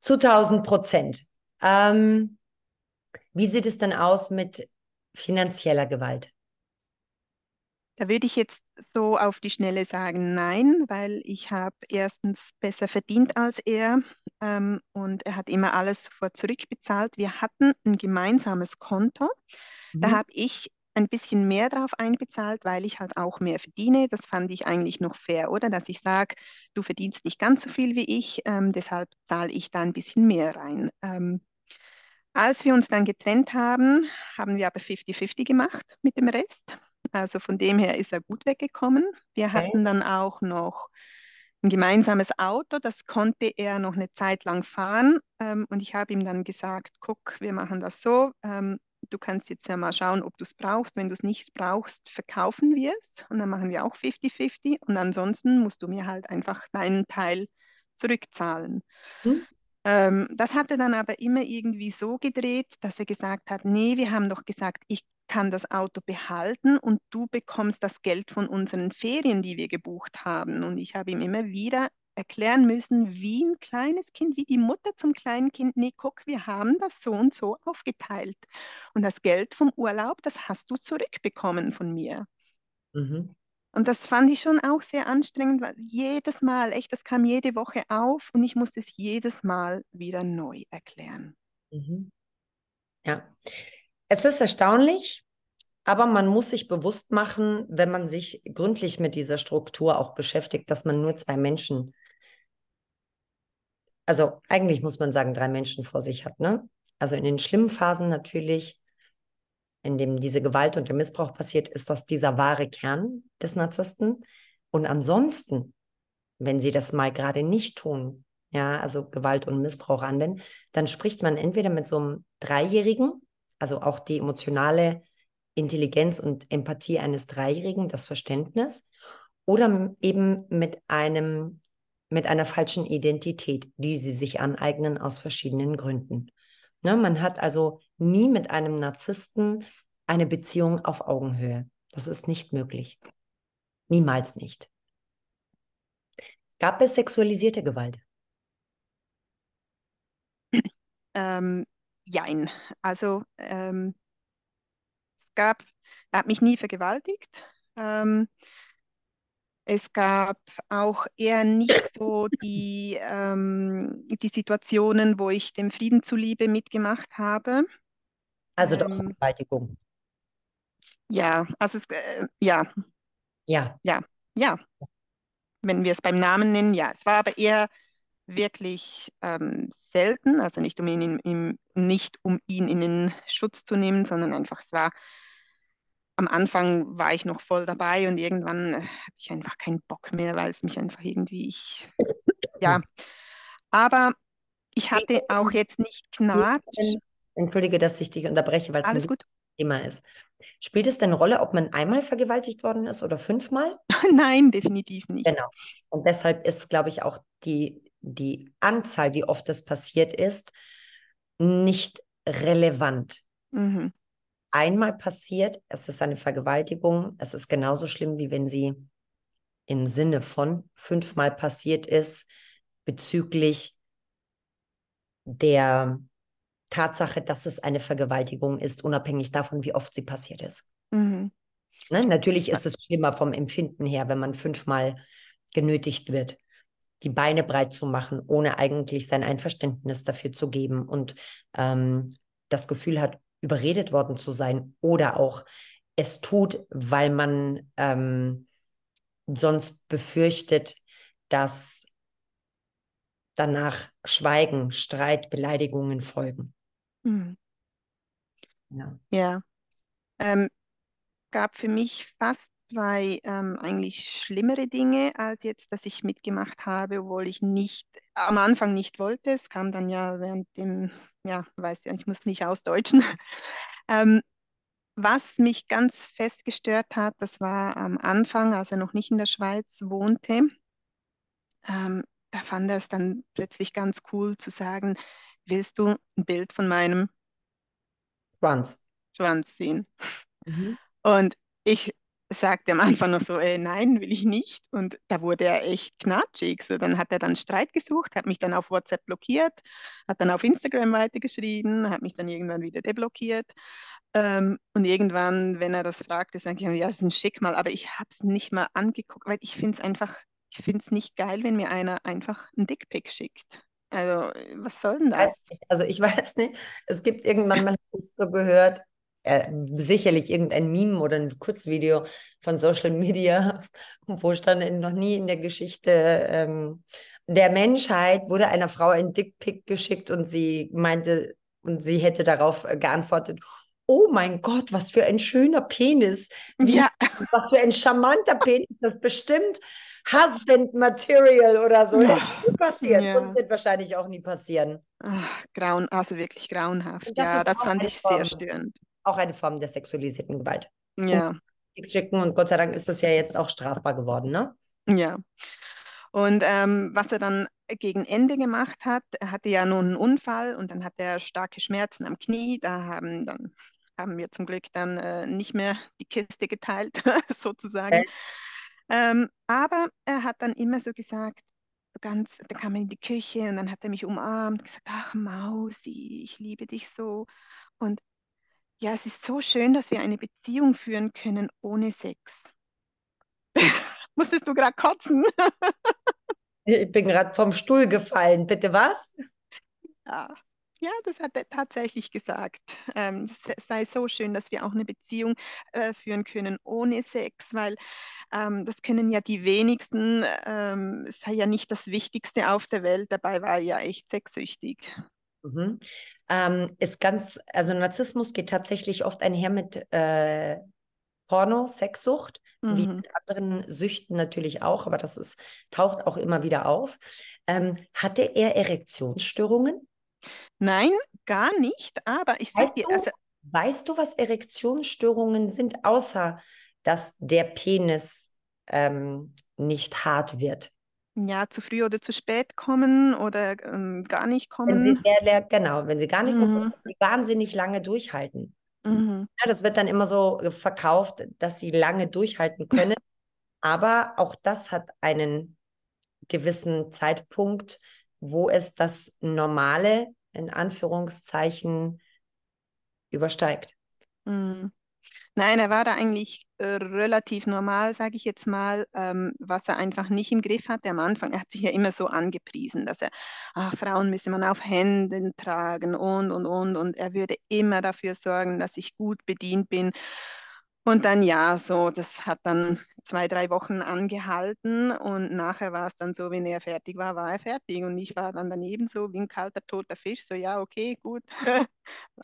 zu 1000 Prozent. Ähm, wie sieht es denn aus mit finanzieller Gewalt? Da würde ich jetzt so auf die Schnelle sagen, nein, weil ich habe erstens besser verdient als er ähm, und er hat immer alles sofort zurückbezahlt. Wir hatten ein gemeinsames Konto. Da Mhm. habe ich ein bisschen mehr drauf einbezahlt, weil ich halt auch mehr verdiene. Das fand ich eigentlich noch fair, oder? Dass ich sage, du verdienst nicht ganz so viel wie ich, ähm, deshalb zahle ich da ein bisschen mehr rein. Ähm, als wir uns dann getrennt haben, haben wir aber 50-50 gemacht mit dem Rest. Also von dem her ist er gut weggekommen. Wir Okay. hatten dann auch noch ein gemeinsames Auto, das konnte er noch eine Zeit lang fahren. Ähm, und ich habe ihm dann gesagt, guck, wir machen das so. Ähm, du kannst jetzt ja mal schauen, ob du es brauchst. Wenn du es nicht brauchst, verkaufen wir es. Und dann machen wir auch 50-50. Und ansonsten musst du mir halt einfach deinen Teil zurückzahlen. Hm? Ähm, das hat er dann aber immer irgendwie so gedreht, dass er gesagt hat, nee, wir haben doch gesagt, ich kann das Auto behalten und du bekommst das Geld von unseren Ferien, die wir gebucht haben. Und ich habe ihm immer wieder erklären müssen, wie ein kleines Kind, wie die Mutter zum kleinen Kind, nee, guck, wir haben das so und so aufgeteilt. Und das Geld vom Urlaub, das hast du zurückbekommen von mir. Mhm. Und das fand ich schon auch sehr anstrengend, weil jedes Mal, echt, das kam jede Woche auf und ich musste es jedes Mal wieder neu erklären. Mhm. Ja. Es ist erstaunlich, aber man muss sich bewusst machen, wenn man sich gründlich mit dieser Struktur auch beschäftigt, dass man nur zwei Menschen, also eigentlich muss man sagen, drei Menschen vor sich hat, ne? Also in den schlimmen Phasen natürlich, in dem diese Gewalt und der Missbrauch passiert, ist das dieser wahre Kern des Narzissten. Und ansonsten, wenn sie das mal gerade nicht tun, ja, also Gewalt und Missbrauch anwenden, dann spricht man entweder mit so einem Dreijährigen, also auch die emotionale Intelligenz und Empathie eines Dreijährigen, das Verständnis, oder eben mit einem, mit einer falschen Identität, die sie sich aneignen aus verschiedenen Gründen. Ne, man hat also nie mit einem Narzissten eine Beziehung auf Augenhöhe. Das ist nicht möglich. Niemals nicht. Gab es sexualisierte Gewalt? Ähm, jein. Also ähm, es gab, er hat mich nie vergewaltigt. Ähm, es gab auch eher nicht so die, ähm, die Situationen, wo ich dem Frieden zuliebe mitgemacht habe. Also doch Ähm, Vergewaltigung. ja, also äh, ja, Ja. ja, ja, wenn wir es beim Namen nennen, ja. Es war aber eher wirklich ähm, selten, also nicht um ihn, in, nicht um ihn in den Schutz zu nehmen, sondern einfach, es war am Anfang war ich noch voll dabei und irgendwann äh, hatte ich einfach keinen Bock mehr, weil es mich einfach irgendwie, ich, ja, aber ich hatte auch jetzt nicht Knatsch. Entschuldige, dass ich dich unterbreche, weil es ein gut. Thema ist. Spielt es denn eine Rolle, ob man einmal vergewaltigt worden ist oder fünfmal? Nein, definitiv nicht. Genau. Und deshalb ist, glaube ich, auch die, die Anzahl, wie oft das passiert ist, nicht relevant. Mhm. Einmal passiert, es ist eine Vergewaltigung, es ist genauso schlimm, wie wenn sie im Sinne von fünfmal passiert ist bezüglich der Tatsache, dass es eine Vergewaltigung ist, unabhängig davon, wie oft sie passiert ist. Mhm. Ne? Natürlich ist es schlimmer vom Empfinden her, wenn man fünfmal genötigt wird, die Beine breit zu machen, ohne eigentlich sein Einverständnis dafür zu geben und ähm, das Gefühl hat, überredet worden zu sein oder auch es tut, weil man ähm, sonst befürchtet, dass danach Schweigen, Streit, Beleidigungen folgen. Mhm. Ja. ja. Ähm, gab für mich fast zwei ähm, eigentlich schlimmere Dinge als jetzt, dass ich mitgemacht habe, obwohl ich nicht am Anfang nicht wollte. Es kam dann ja während dem, ja, weiß ja, ich muss nicht ausdeutschen. ähm, was mich ganz fest gestört hat, das war am Anfang, als er noch nicht in der Schweiz wohnte. Ähm, da fand er es dann plötzlich ganz cool zu sagen, willst du ein Bild von meinem Schwanz, Schwanz sehen? Mhm. Und ich sagte am Anfang noch so, äh, nein, will ich nicht. Und da wurde er echt knatschig. So, dann hat er dann Streit gesucht, hat mich dann auf WhatsApp blockiert, hat dann auf Instagram weitergeschrieben, hat mich dann irgendwann wieder deblockiert. Ähm, und irgendwann, wenn er das fragte, sage ich, ja, das ist ein Schick mal, aber ich habe es nicht mal angeguckt, weil ich finde es einfach, ich finde es nicht geil, wenn mir einer einfach ein Dickpick schickt. Also, was soll denn das? Also, ich weiß nicht. Es gibt irgendwann mal, so gehört, äh, sicherlich irgendein Meme oder ein Kurzvideo von Social Media, wo stand noch nie in der Geschichte ähm, der Menschheit wurde einer Frau ein Dickpick geschickt und sie meinte, und sie hätte darauf geantwortet, oh mein Gott, was für ein schöner Penis. Wie, ja. Was für ein charmanter Penis. Das bestimmt Husband Material oder so. Ja. Das passiert ja. und wird wahrscheinlich auch nie passieren. Ach, grauen, also wirklich grauenhaft. Das ja, das fand ich Form, sehr störend. Auch eine Form der sexualisierten Gewalt. Ja. Schicken und Gott sei Dank ist das ja jetzt auch strafbar geworden, ne? Ja. Und ähm, was er dann gegen Ende gemacht hat, er hatte ja nun einen Unfall und dann hat er starke Schmerzen am Knie. Da haben dann haben wir zum Glück dann äh, nicht mehr die Kiste geteilt, sozusagen. Ähm, aber er hat dann immer so gesagt, ganz, da kam er in die Küche und dann hat er mich umarmt gesagt, ach Mausi, ich liebe dich so. Und ja, es ist so schön, dass wir eine Beziehung führen können ohne Sex. Musstest du gerade kotzen? ich bin gerade vom Stuhl gefallen. Bitte was? Ja. Ja, das hat er tatsächlich gesagt. Ähm, es sei so schön, dass wir auch eine Beziehung äh, führen können ohne Sex, weil ähm, das können ja die wenigsten. Ähm, es sei ja nicht das Wichtigste auf der Welt. Dabei war er ja echt sexsüchtig. Mhm. Ähm, ist ganz, also Narzissmus geht tatsächlich oft einher mit äh, Porno, Sexsucht, mhm. wie mit anderen Süchten natürlich auch, aber das ist, taucht auch immer wieder auf. Ähm, hatte er Erektionsstörungen? Nein, gar nicht, aber ich weißt dir, also, weißt du, was Erektionsstörungen sind, außer dass der Penis ähm, nicht hart wird? Ja, zu früh oder zu spät kommen oder ähm, gar nicht kommen. Wenn sie sehr, genau, wenn sie gar nicht mhm. kommen, sie wahnsinnig lange durchhalten. Mhm. Ja, das wird dann immer so verkauft, dass sie lange durchhalten können. Aber auch das hat einen gewissen Zeitpunkt, wo es das normale in Anführungszeichen übersteigt. Mhm. Nein, er war da eigentlich äh, relativ normal, sage ich jetzt mal, ähm, was er einfach nicht im Griff hatte am Anfang. Er hat sich ja immer so angepriesen, dass er, ach, Frauen müsse man auf Händen tragen und, und, und. Und er würde immer dafür sorgen, dass ich gut bedient bin. Und dann ja, so, das hat dann zwei, drei Wochen angehalten und nachher war es dann so, wenn er fertig war, war er fertig und ich war dann daneben so wie ein kalter, toter Fisch, so ja, okay, gut,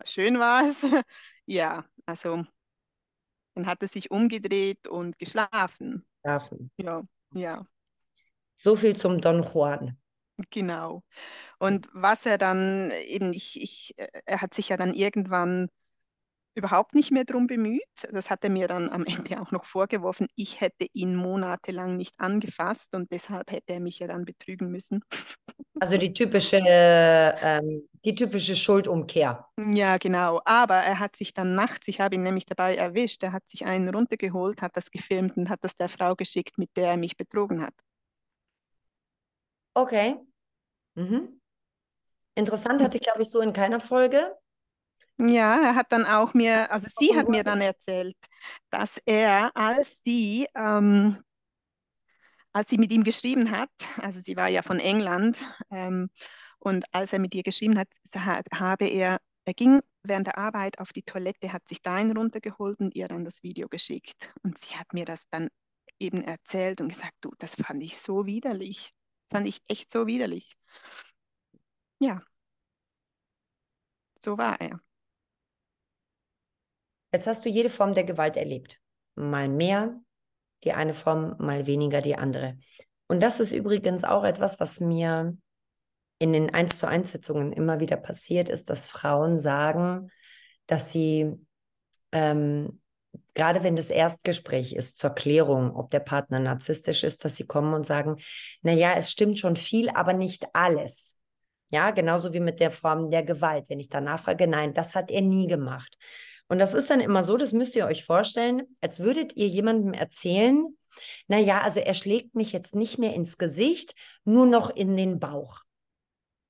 schön war es. ja, also dann hat er sich umgedreht und geschlafen. Schlafen. Ja, ja. So viel zum Don Juan. Genau. Und was er dann eben, ich, ich, er hat sich ja dann irgendwann überhaupt nicht mehr darum bemüht. Das hat er mir dann am Ende auch noch vorgeworfen. Ich hätte ihn monatelang nicht angefasst und deshalb hätte er mich ja dann betrügen müssen. Also die typische, ähm, die typische Schuldumkehr. Ja, genau. Aber er hat sich dann nachts, ich habe ihn nämlich dabei erwischt, er hat sich einen runtergeholt, hat das gefilmt und hat das der Frau geschickt, mit der er mich betrogen hat. Okay. Mhm. Interessant, hatte ich, glaube ich, so in keiner Folge. Ja, er hat dann auch mir, also sie hat mir dann erzählt, dass er, als sie, ähm, als sie mit ihm geschrieben hat, also sie war ja von England, ähm, und als er mit ihr geschrieben hat, habe er, er ging während der Arbeit auf die Toilette, hat sich da einen runtergeholt und ihr dann das Video geschickt. Und sie hat mir das dann eben erzählt und gesagt, du, das fand ich so widerlich. Fand ich echt so widerlich. Ja, so war er. Jetzt hast du jede Form der Gewalt erlebt. Mal mehr die eine Form, mal weniger die andere. Und das ist übrigens auch etwas, was mir in den 1 zu 1 Sitzungen immer wieder passiert ist, dass Frauen sagen, dass sie, ähm, gerade wenn das Erstgespräch ist zur Klärung, ob der Partner narzisstisch ist, dass sie kommen und sagen, naja, es stimmt schon viel, aber nicht alles. Ja, genauso wie mit der Form der Gewalt. Wenn ich danach frage, nein, das hat er nie gemacht. Und das ist dann immer so, das müsst ihr euch vorstellen, als würdet ihr jemandem erzählen, naja, also er schlägt mich jetzt nicht mehr ins Gesicht, nur noch in den Bauch.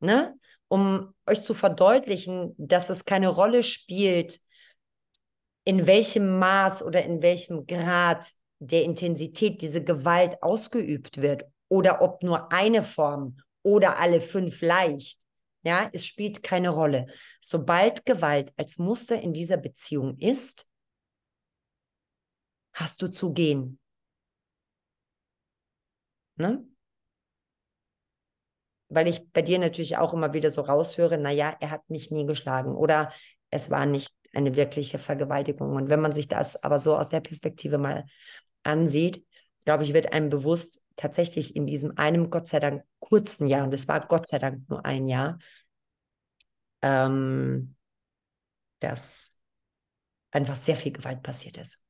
Ne? Um euch zu verdeutlichen, dass es keine Rolle spielt, in welchem Maß oder in welchem Grad der Intensität diese Gewalt ausgeübt wird oder ob nur eine Form oder alle fünf leicht. Ja, es spielt keine Rolle. Sobald Gewalt als Muster in dieser Beziehung ist, hast du zu gehen. Ne? Weil ich bei dir natürlich auch immer wieder so raushöre, naja, er hat mich nie geschlagen oder es war nicht eine wirkliche Vergewaltigung. Und wenn man sich das aber so aus der Perspektive mal ansieht, glaube ich, wird einem bewusst, tatsächlich in diesem einem Gott sei Dank kurzen Jahr, und es war Gott sei Dank nur ein Jahr, ähm, dass einfach sehr viel Gewalt passiert ist.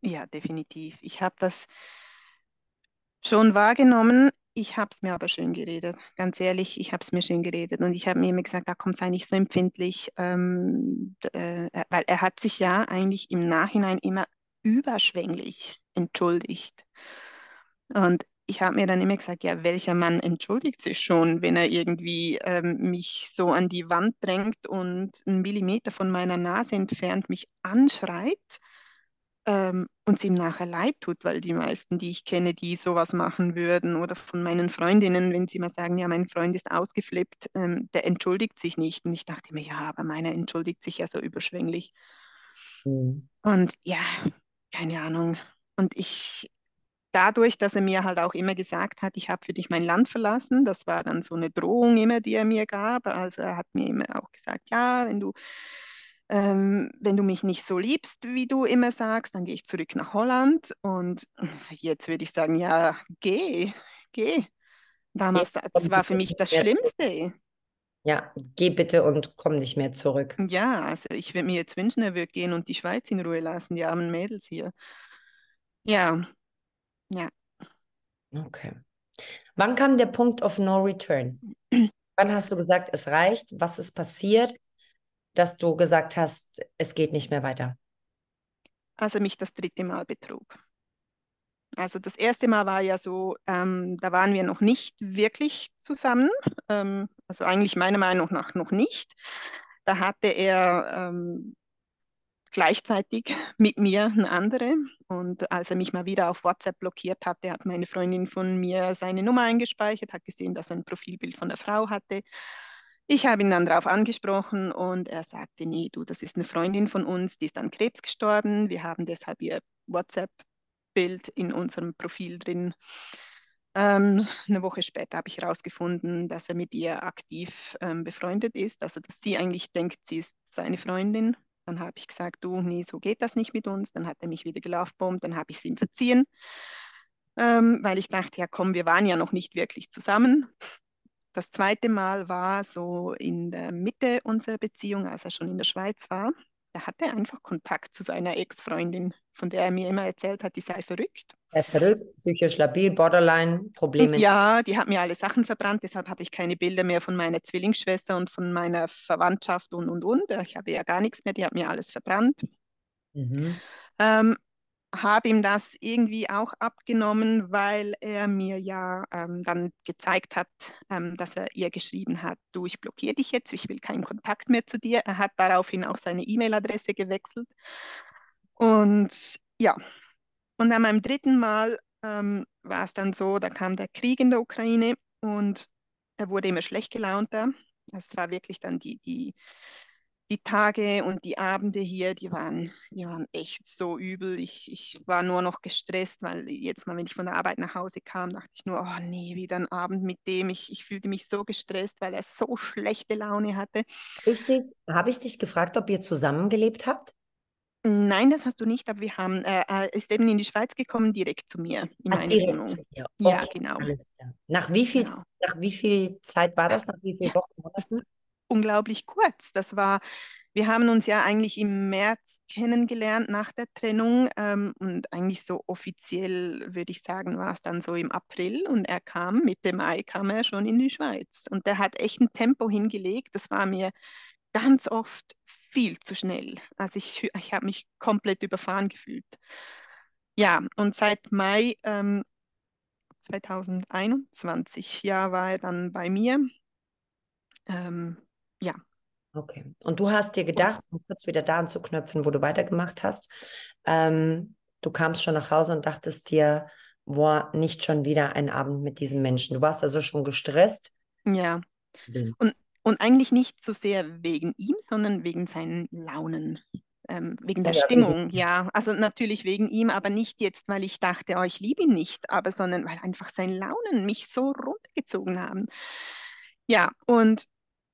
Ja, definitiv. Ich habe das schon wahrgenommen. Ich habe es mir aber schön geredet. Ganz ehrlich, ich habe es mir schön geredet. Und ich habe mir immer gesagt, da kommt sei nicht so empfindlich, ähm, äh, weil er hat sich ja eigentlich im Nachhinein immer überschwänglich entschuldigt. Und ich habe mir dann immer gesagt, ja, welcher Mann entschuldigt sich schon, wenn er irgendwie ähm, mich so an die Wand drängt und einen Millimeter von meiner Nase entfernt mich anschreit ähm, und es ihm nachher leid tut, weil die meisten, die ich kenne, die sowas machen würden oder von meinen Freundinnen, wenn sie mal sagen, ja, mein Freund ist ausgeflippt, ähm, der entschuldigt sich nicht. Und ich dachte mir, ja, aber meiner entschuldigt sich ja so überschwänglich. Mhm. Und ja, keine Ahnung. Und ich, dadurch, dass er mir halt auch immer gesagt hat, ich habe für dich mein Land verlassen, das war dann so eine Drohung immer, die er mir gab. Also er hat mir immer auch gesagt, ja, wenn du, ähm, wenn du mich nicht so liebst, wie du immer sagst, dann gehe ich zurück nach Holland. Und jetzt würde ich sagen, ja, geh, geh. Damals, das war für mich das Schlimmste. Ja, geh bitte und komm nicht mehr zurück. Ja, also ich würde mir jetzt wünschen, er würde gehen und die Schweiz in Ruhe lassen, die armen Mädels hier. Ja, ja. Okay. Wann kam der Punkt of No Return? Wann hast du gesagt, es reicht? Was ist passiert, dass du gesagt hast, es geht nicht mehr weiter? Als er mich das dritte Mal betrug. Also das erste Mal war ja so, ähm, da waren wir noch nicht wirklich zusammen, ähm, also eigentlich meiner Meinung nach noch nicht. Da hatte er ähm, gleichzeitig mit mir eine andere. Und als er mich mal wieder auf WhatsApp blockiert hatte, hat meine Freundin von mir seine Nummer eingespeichert, hat gesehen, dass er ein Profilbild von der Frau hatte. Ich habe ihn dann darauf angesprochen und er sagte, nee, du, das ist eine Freundin von uns, die ist an Krebs gestorben. Wir haben deshalb ihr WhatsApp-Bild in unserem Profil drin. Ähm, eine Woche später habe ich herausgefunden, dass er mit ihr aktiv ähm, befreundet ist, also dass sie eigentlich denkt, sie ist seine Freundin dann habe ich gesagt, du, nee, so geht das nicht mit uns. Dann hat er mich wieder gelaufbombt, dann habe ich es ihm verziehen, ähm, weil ich dachte, ja komm, wir waren ja noch nicht wirklich zusammen. das zweite Mal war so in der Mitte unserer Beziehung, als er schon in der Schweiz war. Da hatte er einfach Kontakt zu seiner Ex-Freundin, von der er mir immer erzählt hat, die sei verrückt. Er verrückt, psychisch labil, Borderline, Probleme. Ja, die hat mir alle Sachen verbrannt, deshalb habe ich keine Bilder mehr von meiner Zwillingsschwester und von meiner Verwandtschaft und und und. Ich habe ja gar nichts mehr, die hat mir alles verbrannt. Mhm. Ähm, habe ihm das irgendwie auch abgenommen, weil er mir ja ähm, dann gezeigt hat, ähm, dass er ihr geschrieben hat, du, ich blockiere dich jetzt, ich will keinen Kontakt mehr zu dir. Er hat daraufhin auch seine E-Mail-Adresse gewechselt. Und ja, und an meinem dritten Mal ähm, war es dann so, da kam der Krieg in der Ukraine und er wurde immer schlecht gelaunter. Es war wirklich dann die, die die Tage und die Abende hier, die waren, die waren echt so übel. Ich, ich war nur noch gestresst, weil jetzt mal, wenn ich von der Arbeit nach Hause kam, dachte ich nur, oh nee, wieder ein Abend mit dem. Ich, ich fühlte mich so gestresst, weil er so schlechte Laune hatte. Richtig. Habe ich dich gefragt, ob ihr zusammengelebt habt? Nein, das hast du nicht, aber wir haben, äh, er ist eben in die Schweiz gekommen, direkt zu mir, in ah, meine Wohnung. Okay, ja, genau. Nach wie, viel, genau. nach wie viel Zeit war das? Nach wie vielen Wochen, Monaten? unglaublich kurz. Das war, wir haben uns ja eigentlich im März kennengelernt nach der Trennung ähm, und eigentlich so offiziell, würde ich sagen, war es dann so im April und er kam, Mitte Mai kam er schon in die Schweiz und der hat echt ein Tempo hingelegt. Das war mir ganz oft viel zu schnell. Also ich, ich habe mich komplett überfahren gefühlt. Ja, und seit Mai ähm, 2021, ja, war er dann bei mir. Ähm, ja. Okay. Und du hast dir gedacht, um kurz wieder da anzuknöpfen, wo du weitergemacht hast, ähm, du kamst schon nach Hause und dachtest dir, boah, nicht schon wieder ein Abend mit diesem Menschen. Du warst also schon gestresst. Ja. Und, und eigentlich nicht so sehr wegen ihm, sondern wegen seinen Launen. Ähm, wegen der ja, Stimmung, ja. Also natürlich wegen ihm, aber nicht jetzt, weil ich dachte, oh, ich liebe ihn nicht, aber sondern weil einfach seine Launen mich so runtergezogen haben. Ja, und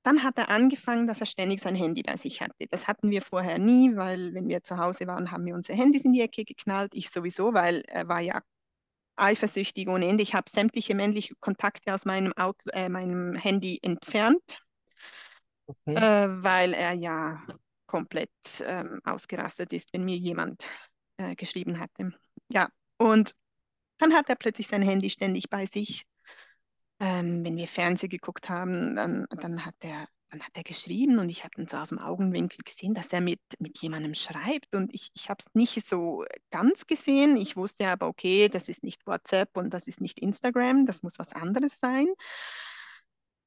dann hat er angefangen, dass er ständig sein Handy bei sich hatte. Das hatten wir vorher nie, weil wenn wir zu Hause waren, haben wir unsere Handys in die Ecke geknallt. Ich sowieso, weil er war ja eifersüchtig ohne Ende. Ich habe sämtliche männliche Kontakte aus meinem, Auto, äh, meinem Handy entfernt, okay. äh, weil er ja komplett ähm, ausgerastet ist, wenn mir jemand äh, geschrieben hatte. Ja, und dann hat er plötzlich sein Handy ständig bei sich ähm, wenn wir Fernsehen geguckt haben, dann, dann, hat er, dann hat er geschrieben und ich habe dann so aus dem Augenwinkel gesehen, dass er mit, mit jemandem schreibt und ich, ich habe es nicht so ganz gesehen. Ich wusste aber, okay, das ist nicht WhatsApp und das ist nicht Instagram, das muss was anderes sein.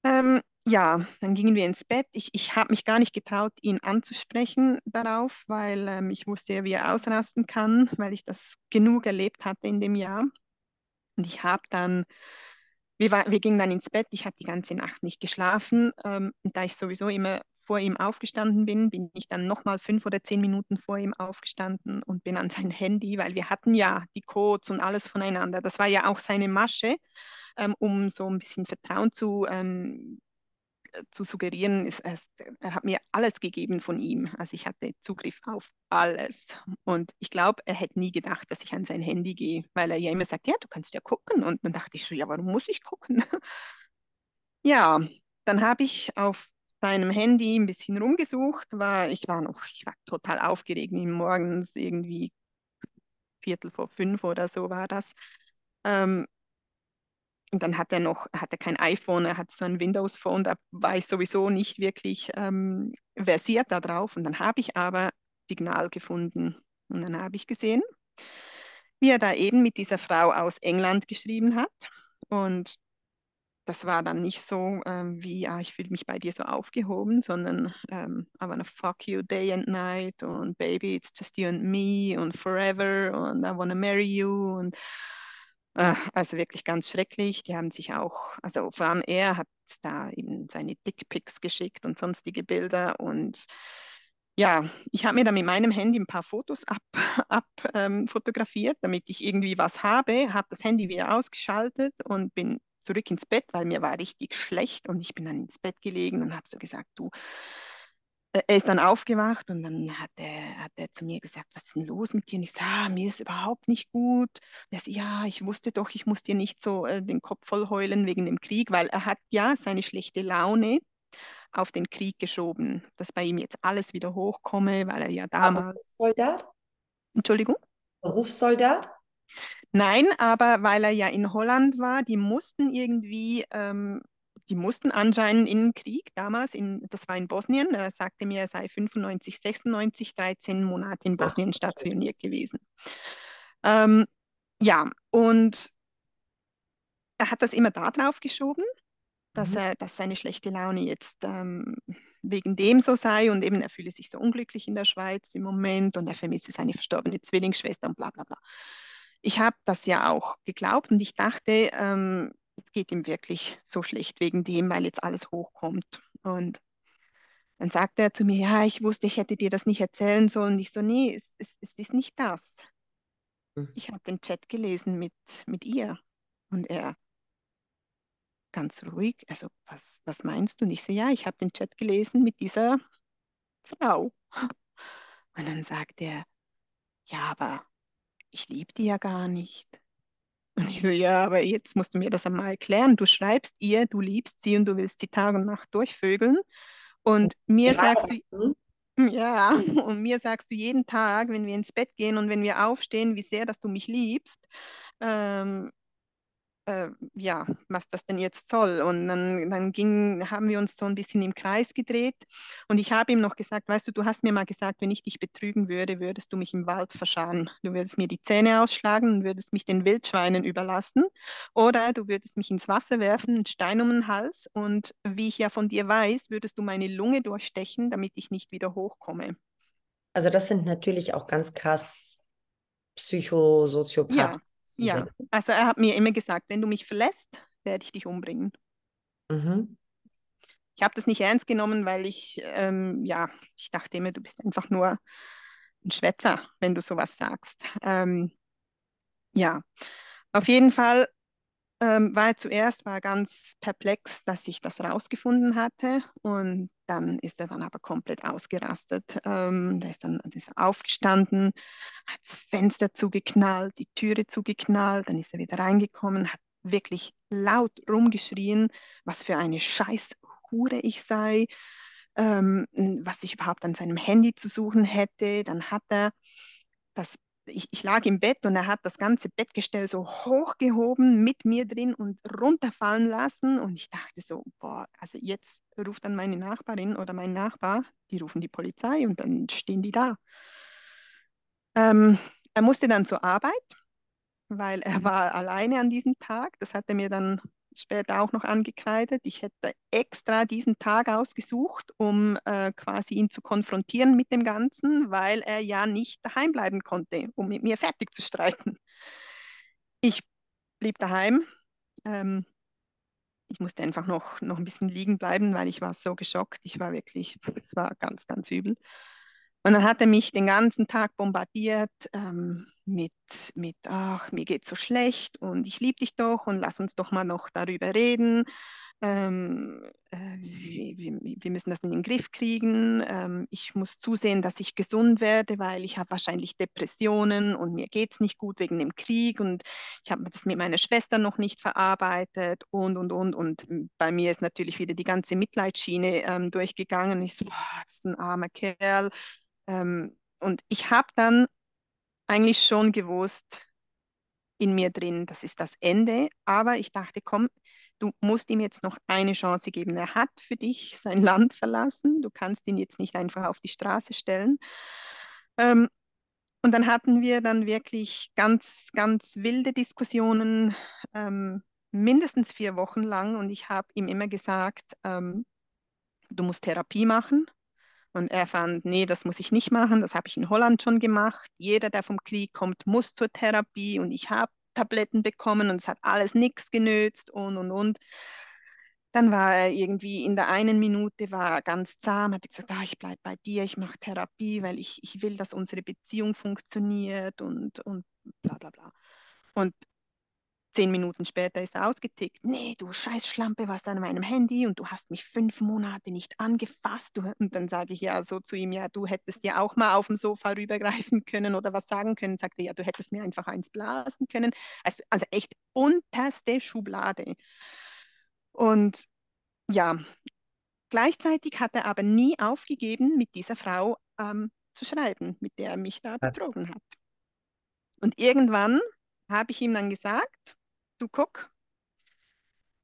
Ähm, ja, dann gingen wir ins Bett. Ich, ich habe mich gar nicht getraut, ihn anzusprechen darauf, weil ähm, ich wusste, wie er ausrasten kann, weil ich das genug erlebt hatte in dem Jahr. Und ich habe dann wir, war, wir gingen dann ins Bett, ich habe die ganze Nacht nicht geschlafen. Ähm, da ich sowieso immer vor ihm aufgestanden bin, bin ich dann nochmal fünf oder zehn Minuten vor ihm aufgestanden und bin an sein Handy, weil wir hatten ja die Codes und alles voneinander. Das war ja auch seine Masche, ähm, um so ein bisschen Vertrauen zu ähm, zu suggerieren, ist, er, hat mir alles gegeben von ihm. Also ich hatte Zugriff auf alles. Und ich glaube, er hätte nie gedacht, dass ich an sein Handy gehe, weil er ja immer sagt, ja, du kannst ja gucken. Und dann dachte ich so, ja, warum muss ich gucken? ja, dann habe ich auf seinem Handy ein bisschen rumgesucht, war, ich war noch, ich war total aufgeregt, morgens irgendwie Viertel vor fünf oder so war das. Ähm, und dann hat er noch, hat er kein iPhone, er hat so ein Windows-Phone, da war ich sowieso nicht wirklich ähm, versiert darauf. Und dann habe ich aber Signal gefunden. Und dann habe ich gesehen, wie er da eben mit dieser Frau aus England geschrieben hat. Und das war dann nicht so ähm, wie, ah, ich fühle mich bei dir so aufgehoben, sondern ähm, I wanna fuck you day and night und baby, it's just you and me und forever und I wanna marry you und also wirklich ganz schrecklich. Die haben sich auch, also vor allem er hat da eben seine Dickpics geschickt und sonstige Bilder. Und ja, ich habe mir dann mit meinem Handy ein paar Fotos abfotografiert, ab, ähm, damit ich irgendwie was habe, habe das Handy wieder ausgeschaltet und bin zurück ins Bett, weil mir war richtig schlecht und ich bin dann ins Bett gelegen und habe so gesagt, du, er ist dann aufgewacht und dann hat er, hat er zu mir gesagt, was ist denn los mit dir? Und ich sage, ah, mir ist überhaupt nicht gut. Und er sagt, ja, ich wusste doch, ich muss dir nicht so äh, den Kopf voll heulen wegen dem Krieg, weil er hat ja seine schlechte Laune auf den Krieg geschoben, dass bei ihm jetzt alles wieder hochkomme, weil er ja damals... Soldat? Entschuldigung? Berufssoldat? Nein, aber weil er ja in Holland war, die mussten irgendwie ähm, die mussten anscheinend in den Krieg damals, in, das war in Bosnien, er sagte mir, er sei 95, 96, 13 Monate in Bosnien Ach, stationiert gewesen. Ähm, ja, und er hat das immer darauf geschoben, dass, mhm. er, dass seine schlechte Laune jetzt ähm, wegen dem so sei und eben er fühle sich so unglücklich in der Schweiz im Moment und er vermisse seine verstorbene Zwillingsschwester und bla bla bla. Ich habe das ja auch geglaubt und ich dachte, ähm, es geht ihm wirklich so schlecht wegen dem, weil jetzt alles hochkommt. Und dann sagte er zu mir, ja, ich wusste, ich hätte dir das nicht erzählen sollen. Und ich so, nee, es, es, es ist nicht das. Hm. Ich habe den Chat gelesen mit, mit ihr. Und er ganz ruhig, also was, was meinst du? Und ich so, ja, ich habe den Chat gelesen mit dieser Frau. Und dann sagt er, ja, aber ich liebe die ja gar nicht. Und ich so, ja, aber jetzt musst du mir das einmal erklären. Du schreibst ihr, du liebst sie und du willst sie Tag und Nacht durchvögeln. Und mir ja. sagst du, ja, und mir sagst du jeden Tag, wenn wir ins Bett gehen und wenn wir aufstehen, wie sehr, dass du mich liebst. Ähm, äh, ja, was das denn jetzt soll. Und dann, dann ging, haben wir uns so ein bisschen im Kreis gedreht. Und ich habe ihm noch gesagt, weißt du, du hast mir mal gesagt, wenn ich dich betrügen würde, würdest du mich im Wald verscharren. Du würdest mir die Zähne ausschlagen und würdest mich den Wildschweinen überlassen. Oder du würdest mich ins Wasser werfen, einen Stein um den Hals. Und wie ich ja von dir weiß, würdest du meine Lunge durchstechen, damit ich nicht wieder hochkomme. Also das sind natürlich auch ganz krass Psychosoziopathen. Ja. Ja, also er hat mir immer gesagt, wenn du mich verlässt, werde ich dich umbringen. Mhm. Ich habe das nicht ernst genommen, weil ich, ähm, ja, ich dachte immer, du bist einfach nur ein Schwätzer, wenn du sowas sagst. Ähm, ja, auf jeden Fall ähm, war er zuerst war ganz perplex, dass ich das rausgefunden hatte und dann ist er dann aber komplett ausgerastet. Ähm, der ist dann ist aufgestanden, hat das Fenster zugeknallt, die Türe zugeknallt, dann ist er wieder reingekommen, hat wirklich laut rumgeschrien, was für eine Scheißhure ich sei, ähm, was ich überhaupt an seinem Handy zu suchen hätte. Dann hat er das ich, ich, lag im Bett und er hat das ganze Bettgestell so hochgehoben mit mir drin und runterfallen lassen. Und ich dachte so, boah, also jetzt ruft dann meine Nachbarin oder mein Nachbar, die rufen die Polizei und dann stehen die da. Ähm, er musste dann zur Arbeit, weil er war alleine an diesem Tag. Das hat er mir dann später auch noch angekreidet. Ich hätte extra diesen Tag ausgesucht, um äh, quasi ihn zu konfrontieren mit dem Ganzen, weil er ja nicht daheim bleiben konnte, um mit mir fertig zu streiten. Ich blieb daheim. Ähm, ich musste einfach noch, noch ein bisschen liegen bleiben, weil ich war so geschockt. Ich war wirklich, es war ganz, ganz übel. Und dann hat er mich den ganzen Tag bombardiert ähm, mit, mit, ach, mir geht so schlecht und ich liebe dich doch und lass uns doch mal noch darüber reden. Ähm, äh, wir, wir, müssen das in den Griff kriegen. Ähm, ich muss zusehen, dass ich gesund werde, weil ich habe wahrscheinlich Depressionen und mir geht es nicht gut wegen dem Krieg und ich habe das mit meiner Schwester noch nicht verarbeitet und, und, und. Und bei mir ist natürlich wieder die ganze Mitleidsschiene ähm, durchgegangen. Ich so, boah, das ist ein armer Kerl ähm, und ich habe dann eigentlich schon gewusst in mir drin, das ist das Ende. Aber ich dachte, komm, du musst ihm jetzt noch eine Chance geben. Er hat für dich sein Land verlassen. Du kannst ihn jetzt nicht einfach auf die Straße stellen. Ähm, und dann hatten wir dann wirklich ganz, ganz wilde Diskussionen, ähm, mindestens vier Wochen lang. Und ich habe ihm immer gesagt, ähm, du musst Therapie machen. Und er fand, nee, das muss ich nicht machen, das habe ich in Holland schon gemacht. Jeder, der vom Krieg kommt, muss zur Therapie und ich habe Tabletten bekommen und es hat alles nichts genützt und, und, und. Dann war er irgendwie in der einen Minute war ganz zahm, hat gesagt, ah, ich bleibe bei dir, ich mache Therapie, weil ich, ich will, dass unsere Beziehung funktioniert und, und bla bla bla. Und zehn Minuten später ist er ausgetickt. Nee, du Scheißschlampe, was an meinem Handy und du hast mich fünf Monate nicht angefasst. Du, und dann sage ich ja so zu ihm, ja, du hättest ja auch mal auf dem Sofa rübergreifen können oder was sagen können. Sagte ja, du hättest mir einfach eins blasen können. Also, also echt unterste Schublade. Und ja, gleichzeitig hat er aber nie aufgegeben, mit dieser Frau ähm, zu schreiben, mit der er mich da betrogen hat. Und irgendwann habe ich ihm dann gesagt, du guck,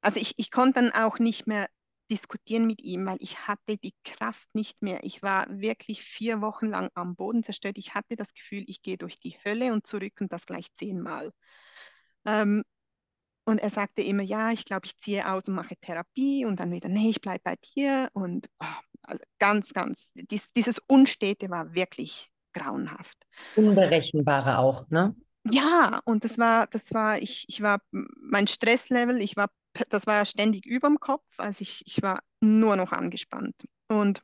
also ich, ich konnte dann auch nicht mehr diskutieren mit ihm, weil ich hatte die Kraft nicht mehr. Ich war wirklich vier Wochen lang am Boden zerstört. Ich hatte das Gefühl, ich gehe durch die Hölle und zurück und das gleich zehnmal. Ähm, und er sagte immer, ja, ich glaube, ich ziehe aus und mache Therapie und dann wieder, nee, ich bleibe bei dir. Und oh, also ganz, ganz, dies, dieses Unstete war wirklich grauenhaft. Unberechenbare auch, ne? Ja, und das war, das war, ich, ich war, mein Stresslevel, ich war, das war ständig überm Kopf, also ich, ich war nur noch angespannt. Und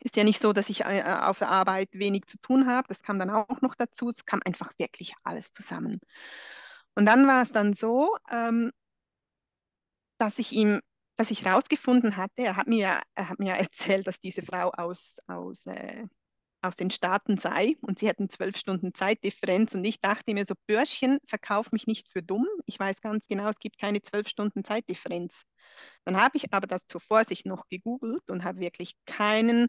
ist ja nicht so, dass ich äh, auf der Arbeit wenig zu tun habe, das kam dann auch noch dazu, es kam einfach wirklich alles zusammen. Und dann war es dann so, ähm, dass ich ihm, dass ich herausgefunden hatte, er hat mir, er hat mir erzählt, dass diese Frau aus, aus äh, aus den Staaten sei und sie hätten zwölf Stunden Zeitdifferenz und ich dachte mir so, Börschen, verkauf mich nicht für dumm. Ich weiß ganz genau, es gibt keine zwölf Stunden Zeitdifferenz. Dann habe ich aber das zur Vorsicht noch gegoogelt und habe wirklich keinen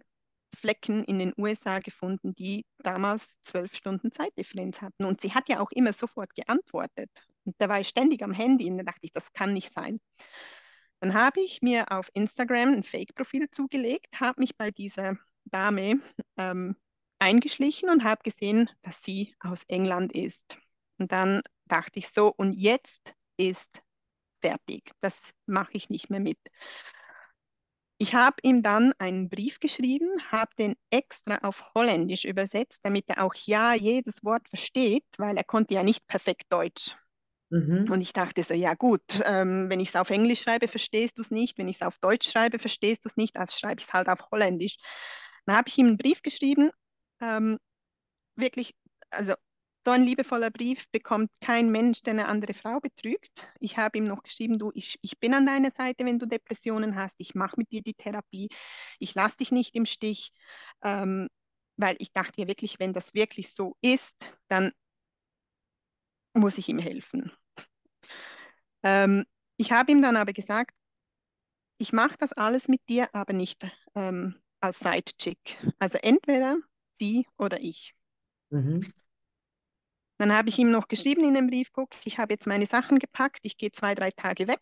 Flecken in den USA gefunden, die damals zwölf Stunden Zeitdifferenz hatten. Und sie hat ja auch immer sofort geantwortet. Und da war ich ständig am Handy und da dachte ich, das kann nicht sein. Dann habe ich mir auf Instagram ein Fake-Profil zugelegt, habe mich bei dieser Dame ähm, eingeschlichen und habe gesehen, dass sie aus England ist. Und dann dachte ich so, und jetzt ist fertig. Das mache ich nicht mehr mit. Ich habe ihm dann einen Brief geschrieben, habe den extra auf Holländisch übersetzt, damit er auch ja jedes Wort versteht, weil er konnte ja nicht perfekt Deutsch. Mhm. Und ich dachte so, ja gut, ähm, wenn ich es auf Englisch schreibe, verstehst du es nicht. Wenn ich es auf Deutsch schreibe, verstehst du es nicht. Also schreibe ich es halt auf Holländisch. Dann habe ich ihm einen Brief geschrieben ähm, wirklich, also so ein liebevoller Brief bekommt kein Mensch, der eine andere Frau betrügt. Ich habe ihm noch geschrieben, du, ich, ich bin an deiner Seite, wenn du Depressionen hast. Ich mache mit dir die Therapie. Ich lasse dich nicht im Stich, ähm, weil ich dachte ja wirklich, wenn das wirklich so ist, dann muss ich ihm helfen. Ähm, ich habe ihm dann aber gesagt, ich mache das alles mit dir, aber nicht ähm, als Sidechick. Also entweder sie oder ich. Mhm. Dann habe ich ihm noch geschrieben in dem Brief, guck, ich habe jetzt meine Sachen gepackt, ich gehe zwei, drei Tage weg,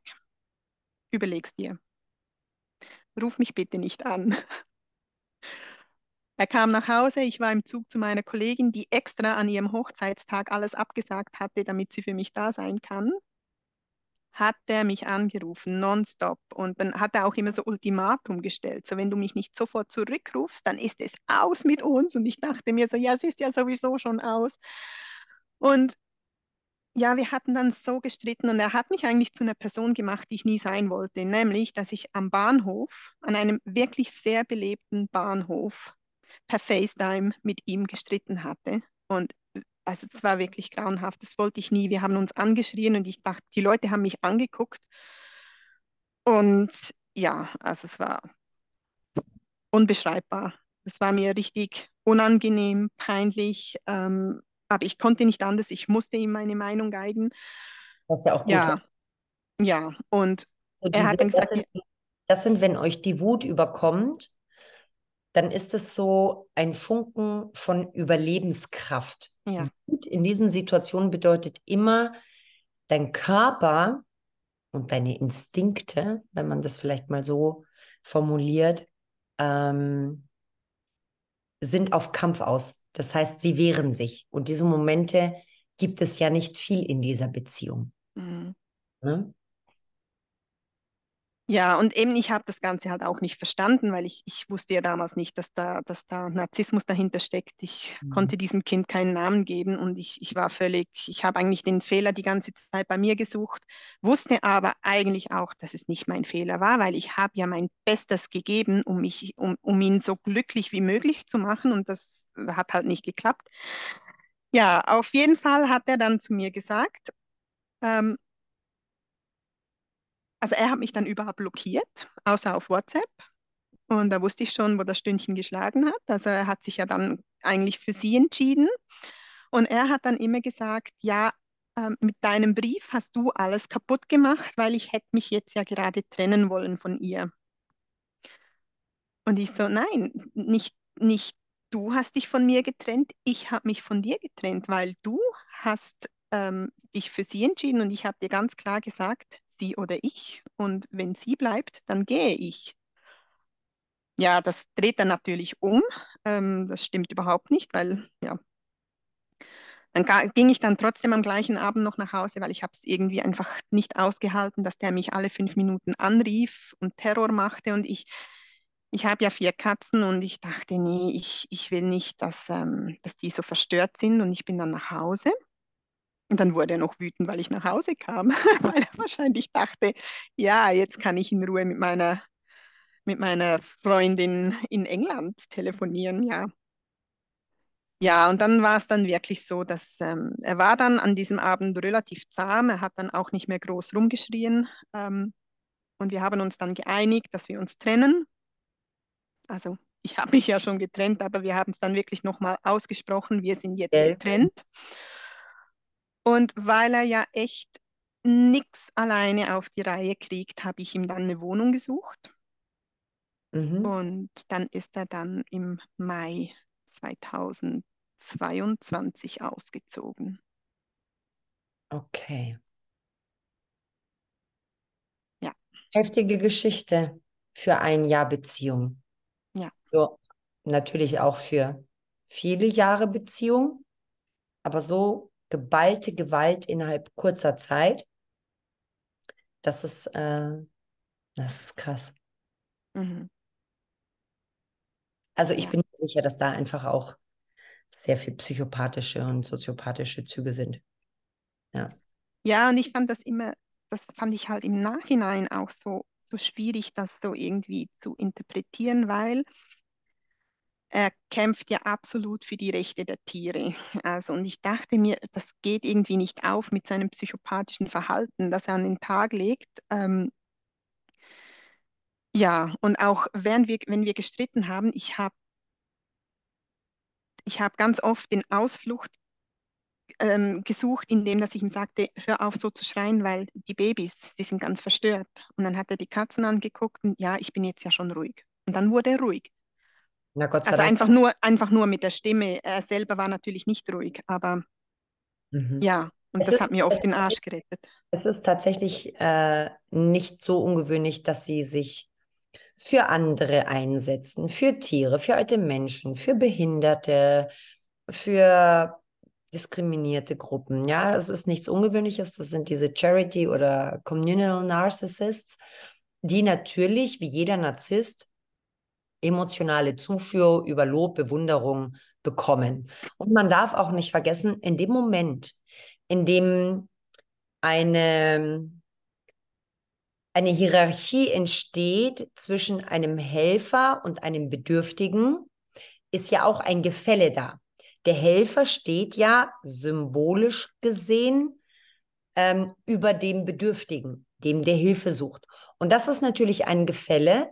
überleg's dir. Ruf mich bitte nicht an. Er kam nach Hause, ich war im Zug zu meiner Kollegin, die extra an ihrem Hochzeitstag alles abgesagt hatte, damit sie für mich da sein kann hat er mich angerufen, nonstop. Und dann hat er auch immer so Ultimatum gestellt. So, wenn du mich nicht sofort zurückrufst, dann ist es aus mit uns. Und ich dachte mir so, ja, es ist ja sowieso schon aus. Und ja, wir hatten dann so gestritten und er hat mich eigentlich zu einer Person gemacht, die ich nie sein wollte, nämlich, dass ich am Bahnhof, an einem wirklich sehr belebten Bahnhof, per FaceTime mit ihm gestritten hatte. Und also es war wirklich grauenhaft, das wollte ich nie. Wir haben uns angeschrien und ich dachte, die Leute haben mich angeguckt. Und ja, also es war unbeschreibbar. Es war mir richtig unangenehm, peinlich, ähm, aber ich konnte nicht anders. Ich musste ihm meine Meinung geigen. Was ja auch gut ja, ja. Und so er hat dann gesagt, das sind, das sind, wenn euch die Wut überkommt, dann ist es so ein Funken von Überlebenskraft. Ja. Wut in diesen Situationen bedeutet immer, dein Körper und deine Instinkte, wenn man das vielleicht mal so formuliert, ähm, sind auf Kampf aus. Das heißt, sie wehren sich. Und diese Momente gibt es ja nicht viel in dieser Beziehung. Mhm. Ne? Ja, und eben ich habe das Ganze halt auch nicht verstanden, weil ich, ich wusste ja damals nicht, dass da, dass da Narzissmus dahinter steckt. Ich mhm. konnte diesem Kind keinen Namen geben und ich, ich war völlig, ich habe eigentlich den Fehler die ganze Zeit bei mir gesucht, wusste aber eigentlich auch, dass es nicht mein Fehler war, weil ich habe ja mein Bestes gegeben, um, mich, um, um ihn so glücklich wie möglich zu machen und das hat halt nicht geklappt. Ja, auf jeden Fall hat er dann zu mir gesagt, ähm, also er hat mich dann überall blockiert, außer auf WhatsApp. Und da wusste ich schon, wo das Stündchen geschlagen hat. Also er hat sich ja dann eigentlich für sie entschieden. Und er hat dann immer gesagt, ja, ähm, mit deinem Brief hast du alles kaputt gemacht, weil ich hätte mich jetzt ja gerade trennen wollen von ihr. Und ich so, nein, nicht, nicht du hast dich von mir getrennt, ich habe mich von dir getrennt, weil du hast ähm, dich für sie entschieden und ich habe dir ganz klar gesagt, sie oder ich. Und wenn sie bleibt, dann gehe ich. Ja, das dreht dann natürlich um. Ähm, das stimmt überhaupt nicht, weil ja, dann ging ich dann trotzdem am gleichen Abend noch nach Hause, weil ich habe es irgendwie einfach nicht ausgehalten, dass der mich alle fünf Minuten anrief und Terror machte und ich ich habe ja vier Katzen und ich dachte, nee, ich, ich will nicht, dass, ähm, dass die so verstört sind und ich bin dann nach Hause. Und dann wurde er noch wütend, weil ich nach Hause kam, weil er wahrscheinlich dachte, ja, jetzt kann ich in Ruhe mit meiner, mit meiner Freundin in England telefonieren, ja. Ja, und dann war es dann wirklich so, dass ähm, er war dann an diesem Abend relativ zahm, er hat dann auch nicht mehr groß rumgeschrien ähm, und wir haben uns dann geeinigt, dass wir uns trennen also ich habe mich ja schon getrennt, aber wir haben es dann wirklich nochmal ausgesprochen, wir sind jetzt Gell? getrennt. Und weil er ja echt nichts alleine auf die Reihe kriegt, habe ich ihm dann eine Wohnung gesucht. Mhm. Und dann ist er dann im Mai 2022 ausgezogen. Okay. Ja. Heftige Geschichte für ein Jahr Beziehung. Ja. So, natürlich auch für viele Jahre Beziehung, aber so geballte Gewalt innerhalb kurzer Zeit, das ist, äh, das ist krass. Mhm. Also ich ja. bin sicher, dass da einfach auch sehr viel psychopathische und soziopathische Züge sind. Ja. Ja, und ich fand das immer, das fand ich halt im Nachhinein auch so so schwierig, das so irgendwie zu interpretieren, weil er kämpft ja absolut für die Rechte der Tiere. Also, und ich dachte mir, das geht irgendwie nicht auf mit seinem psychopathischen Verhalten, das er an den Tag legt. Ähm, ja, und auch während wir, wenn wir gestritten haben, ich habe ich hab ganz oft den Ausflucht ähm, gesucht, indem dass ich ihm sagte, hör auf so zu schreien, weil die Babys, die sind ganz verstört. Und dann hat er die Katzen angeguckt und ja, ich bin jetzt ja schon ruhig. Und dann wurde er ruhig. Na Gott sei also Dank. einfach nur, einfach nur mit der Stimme. Er selber war natürlich nicht ruhig, aber mhm. ja, und es das ist, hat mir oft den Arsch gerettet. Es ist tatsächlich äh, nicht so ungewöhnlich, dass sie sich für andere einsetzen, für Tiere, für alte Menschen, für Behinderte, für diskriminierte Gruppen. Ja, das ist nichts Ungewöhnliches. Das sind diese Charity- oder Communal Narcissists, die natürlich, wie jeder Narzisst, emotionale Zufuhr über Lob, Bewunderung bekommen. Und man darf auch nicht vergessen, in dem Moment, in dem eine, eine Hierarchie entsteht zwischen einem Helfer und einem Bedürftigen, ist ja auch ein Gefälle da. Der Helfer steht ja symbolisch gesehen ähm, über dem Bedürftigen, dem der Hilfe sucht. Und das ist natürlich ein Gefälle,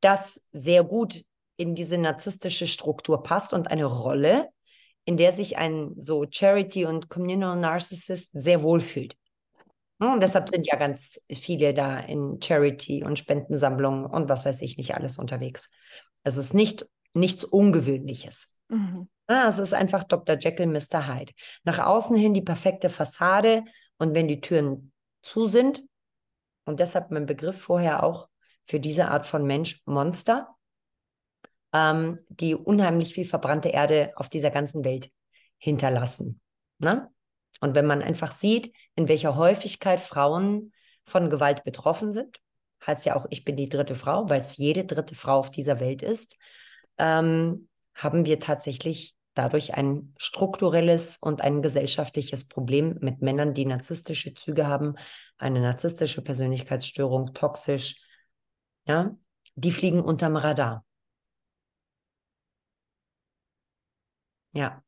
das sehr gut in diese narzisstische Struktur passt und eine Rolle, in der sich ein so Charity- und Communal Narcissist sehr wohl fühlt. Und deshalb sind ja ganz viele da in Charity und Spendensammlungen und was weiß ich nicht alles unterwegs. Es ist nicht nichts Ungewöhnliches. Mhm. Ja, es ist einfach Dr. Jekyll, Mr. Hyde. Nach außen hin die perfekte Fassade und wenn die Türen zu sind, und deshalb mein Begriff vorher auch für diese Art von Mensch, Monster, ähm, die unheimlich viel verbrannte Erde auf dieser ganzen Welt hinterlassen. Ne? Und wenn man einfach sieht, in welcher Häufigkeit Frauen von Gewalt betroffen sind, heißt ja auch, ich bin die dritte Frau, weil es jede dritte Frau auf dieser Welt ist, ähm, haben wir tatsächlich dadurch ein strukturelles und ein gesellschaftliches Problem mit Männern, die narzisstische Züge haben, eine narzisstische Persönlichkeitsstörung, toxisch, ja, die fliegen unterm Radar. Ja.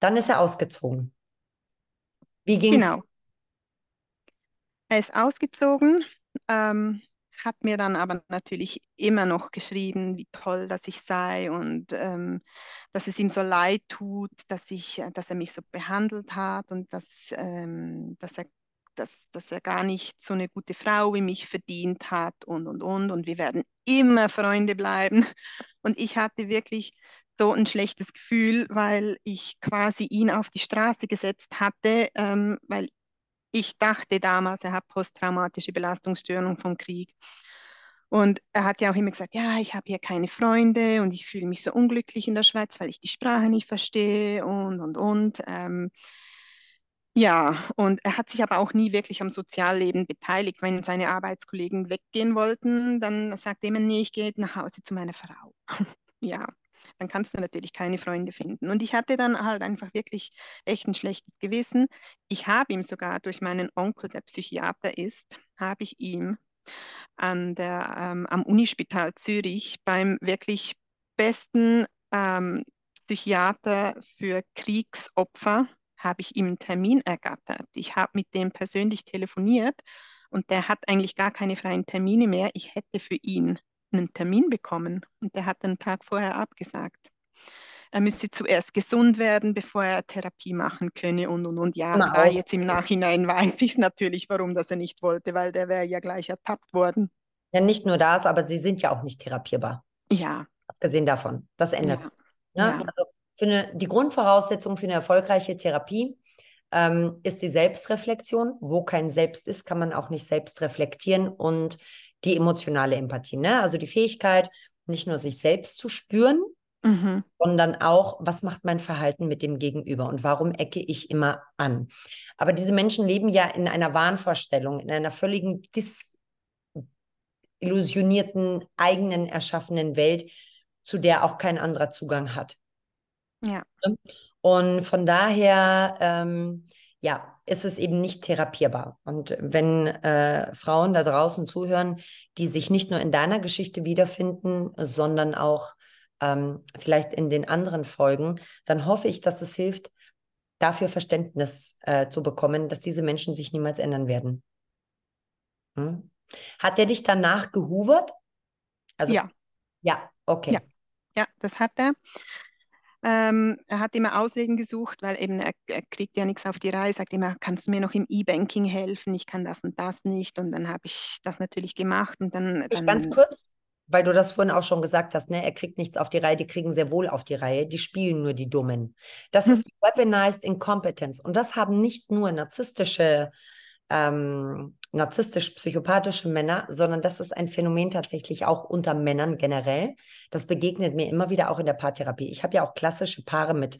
Dann ist er ausgezogen. Wie ging es? Genau. Er ist ausgezogen, ähm, hat mir dann aber natürlich immer noch geschrieben, wie toll, dass ich sei und ähm, dass es ihm so leid tut, dass ich, dass er mich so behandelt hat und dass, ähm, dass er dass, dass er gar nicht so eine gute Frau wie mich verdient hat und, und, und. Und wir werden immer Freunde bleiben. Und ich hatte wirklich so ein schlechtes Gefühl, weil ich quasi ihn auf die Straße gesetzt hatte, ähm, weil ich dachte damals, er hat posttraumatische Belastungsstörung vom Krieg. Und er hat ja auch immer gesagt, ja, ich habe hier keine Freunde und ich fühle mich so unglücklich in der Schweiz, weil ich die Sprache nicht verstehe und, und, und. Ähm, ja, und er hat sich aber auch nie wirklich am Sozialleben beteiligt. Wenn seine Arbeitskollegen weggehen wollten, dann sagte er immer, nee, ich gehe nach Hause zu meiner Frau. ja, dann kannst du natürlich keine Freunde finden. Und ich hatte dann halt einfach wirklich echt ein schlechtes Gewissen. Ich habe ihm sogar durch meinen Onkel, der Psychiater ist, habe ich ihm an der, ähm, am Unispital Zürich beim wirklich besten ähm, Psychiater für Kriegsopfer habe ich ihm einen Termin ergattert. Ich habe mit dem persönlich telefoniert und der hat eigentlich gar keine freien Termine mehr. Ich hätte für ihn einen Termin bekommen und der hat einen Tag vorher abgesagt. Er müsse zuerst gesund werden, bevor er Therapie machen könne und und und. Ja, klar, jetzt im Nachhinein weiß ich natürlich, warum das er nicht wollte, weil der wäre ja gleich ertappt worden. Ja, nicht nur das, aber sie sind ja auch nicht therapierbar. Ja. Abgesehen davon. Das ändert ja. sich. Ne? Ja. Also für eine, die Grundvoraussetzung für eine erfolgreiche Therapie ähm, ist die Selbstreflexion. Wo kein Selbst ist, kann man auch nicht selbst reflektieren und die emotionale Empathie. Ne? Also die Fähigkeit, nicht nur sich selbst zu spüren, mhm. sondern auch, was macht mein Verhalten mit dem Gegenüber und warum ecke ich immer an. Aber diese Menschen leben ja in einer Wahnvorstellung, in einer völligen disillusionierten, eigenen erschaffenen Welt, zu der auch kein anderer Zugang hat. Ja. Und von daher, ähm, ja, ist es eben nicht therapierbar. Und wenn äh, Frauen da draußen zuhören, die sich nicht nur in deiner Geschichte wiederfinden, sondern auch ähm, vielleicht in den anderen Folgen, dann hoffe ich, dass es hilft, dafür Verständnis äh, zu bekommen, dass diese Menschen sich niemals ändern werden. Hm? Hat er dich danach gehuvert? Also, ja. Ja, okay. Ja, ja das hat er. Ähm, er hat immer Ausreden gesucht, weil eben er, er, kriegt ja nichts auf die Reihe, sagt immer, kannst du mir noch im E-Banking helfen? Ich kann das und das nicht. Und dann habe ich das natürlich gemacht und dann, dann Ganz kurz, weil du das vorhin auch schon gesagt hast, ne? er kriegt nichts auf die Reihe, die kriegen sehr wohl auf die Reihe, die spielen nur die Dummen. Das ist die Weaponized Incompetence. Und das haben nicht nur narzisstische ähm, narzisstisch-psychopathische Männer, sondern das ist ein Phänomen tatsächlich auch unter Männern generell. Das begegnet mir immer wieder auch in der Paartherapie. Ich habe ja auch klassische Paare mit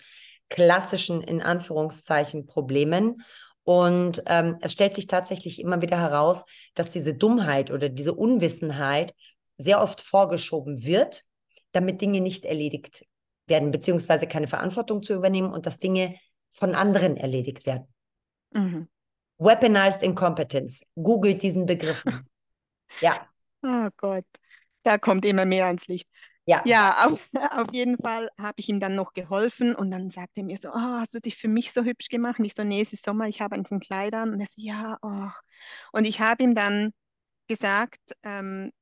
klassischen, in Anführungszeichen, Problemen. Und ähm, es stellt sich tatsächlich immer wieder heraus, dass diese Dummheit oder diese Unwissenheit sehr oft vorgeschoben wird, damit Dinge nicht erledigt werden, beziehungsweise keine Verantwortung zu übernehmen und dass Dinge von anderen erledigt werden. Mhm. Weaponized Incompetence. Googelt diesen Begriff. ja. Oh Gott, da kommt immer mehr ans Licht. Ja, ja auf, auf jeden Fall habe ich ihm dann noch geholfen und dann sagte er mir so, oh, hast du dich für mich so hübsch gemacht? Und ich so, nee, es ist Sommer, ich habe ein Kleid an. Und er so, ja, oh. Und ich habe ihm dann gesagt, ähm,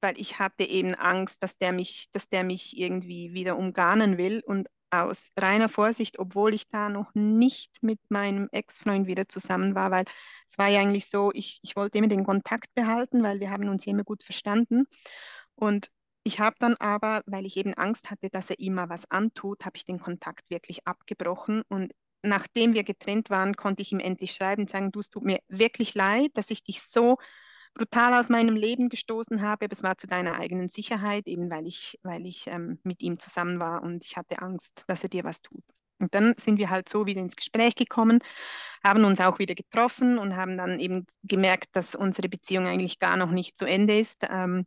weil ich hatte eben Angst, dass der mich, dass der mich irgendwie wieder umgarnen will. Und aus reiner Vorsicht, obwohl ich da noch nicht mit meinem Ex-Freund wieder zusammen war, weil es war ja eigentlich so, ich, ich wollte immer den Kontakt behalten, weil wir haben uns immer gut verstanden. Und ich habe dann aber, weil ich eben Angst hatte, dass er ihm mal was antut, habe ich den Kontakt wirklich abgebrochen. Und nachdem wir getrennt waren, konnte ich ihm endlich schreiben und sagen, du, es tut mir wirklich leid, dass ich dich so brutal aus meinem Leben gestoßen habe, aber es war zu deiner eigenen Sicherheit, eben weil ich, weil ich ähm, mit ihm zusammen war und ich hatte Angst, dass er dir was tut. Und dann sind wir halt so wieder ins Gespräch gekommen, haben uns auch wieder getroffen und haben dann eben gemerkt, dass unsere Beziehung eigentlich gar noch nicht zu Ende ist. Ähm,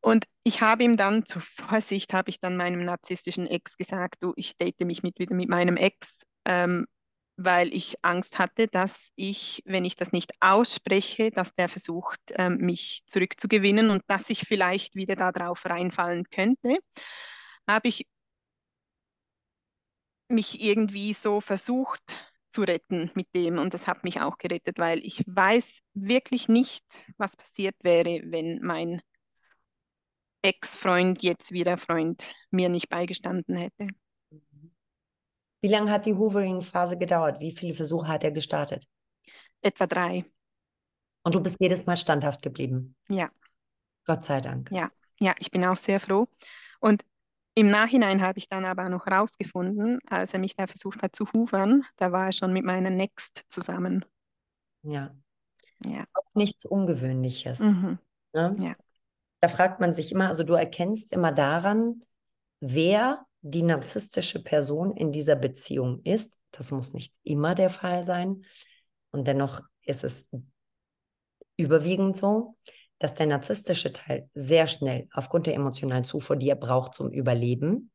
und ich habe ihm dann zur Vorsicht, habe ich dann meinem narzisstischen Ex gesagt, du, ich date mich mit, wieder mit meinem Ex, ähm, weil ich Angst hatte, dass ich, wenn ich das nicht ausspreche, dass der versucht, ähm, mich zurückzugewinnen und dass ich vielleicht wieder darauf reinfallen könnte, habe ich mich irgendwie so versucht zu retten mit dem. Und das hat mich auch gerettet, weil ich weiß wirklich nicht, was passiert wäre, wenn mein Ex-Freund, jetzt wieder Freund, mir nicht beigestanden hätte. Wie lange hat die Hoovering-Phase gedauert? Wie viele Versuche hat er gestartet? Etwa drei. Und du bist jedes Mal standhaft geblieben? Ja. Gott sei Dank. Ja, ja, ich bin auch sehr froh. Und im Nachhinein habe ich dann aber noch rausgefunden, als er mich da versucht hat zu hoovern, da war er schon mit meiner Next zusammen. Ja. Ja. Auch nichts Ungewöhnliches. Mhm. Ne? Ja. Da fragt man sich immer, also du erkennst immer daran, wer die narzisstische Person in dieser Beziehung ist. Das muss nicht immer der Fall sein. Und dennoch ist es überwiegend so, dass der narzisstische Teil sehr schnell aufgrund der emotionalen Zufuhr, die er braucht zum Überleben,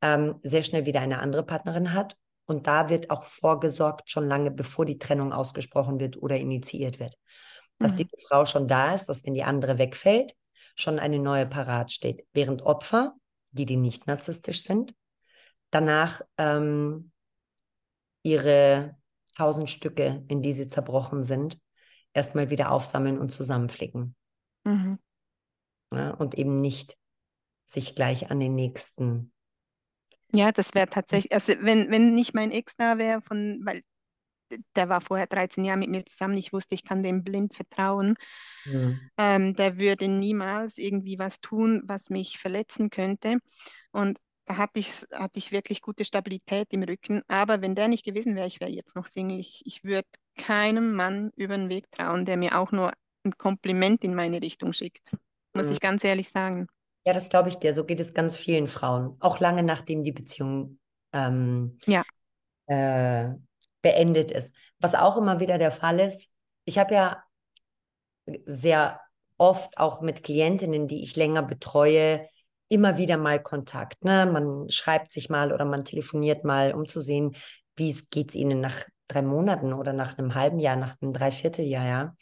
ähm, sehr schnell wieder eine andere Partnerin hat. Und da wird auch vorgesorgt, schon lange bevor die Trennung ausgesprochen wird oder initiiert wird. Dass mhm. diese Frau schon da ist, dass wenn die andere wegfällt, schon eine neue parat steht. Während Opfer, die, die nicht narzisstisch sind, danach ähm, ihre tausend Stücke, in die sie zerbrochen sind, erstmal wieder aufsammeln und zusammenflicken. Mhm. Ja, und eben nicht sich gleich an den nächsten. Ja, das wäre tatsächlich, also wenn, wenn nicht mein Ex da wäre, von, weil der war vorher 13 Jahre mit mir zusammen, ich wusste, ich kann dem blind vertrauen. Mhm. Ähm, der würde niemals irgendwie was tun, was mich verletzen könnte. Und da hatte ich, hatte ich wirklich gute Stabilität im Rücken. Aber wenn der nicht gewesen wäre, ich wäre jetzt noch Single. Ich, ich würde keinem Mann über den Weg trauen, der mir auch nur ein Kompliment in meine Richtung schickt. Muss mhm. ich ganz ehrlich sagen. Ja, das glaube ich dir. So geht es ganz vielen Frauen. Auch lange nachdem die Beziehung ähm, ja. äh, beendet ist. Was auch immer wieder der Fall ist. Ich habe ja sehr oft auch mit Klientinnen, die ich länger betreue, immer wieder mal Kontakt. Ne? Man schreibt sich mal oder man telefoniert mal, um zu sehen, wie es geht ihnen nach drei Monaten oder nach einem halben Jahr, nach einem Dreivierteljahr, ja.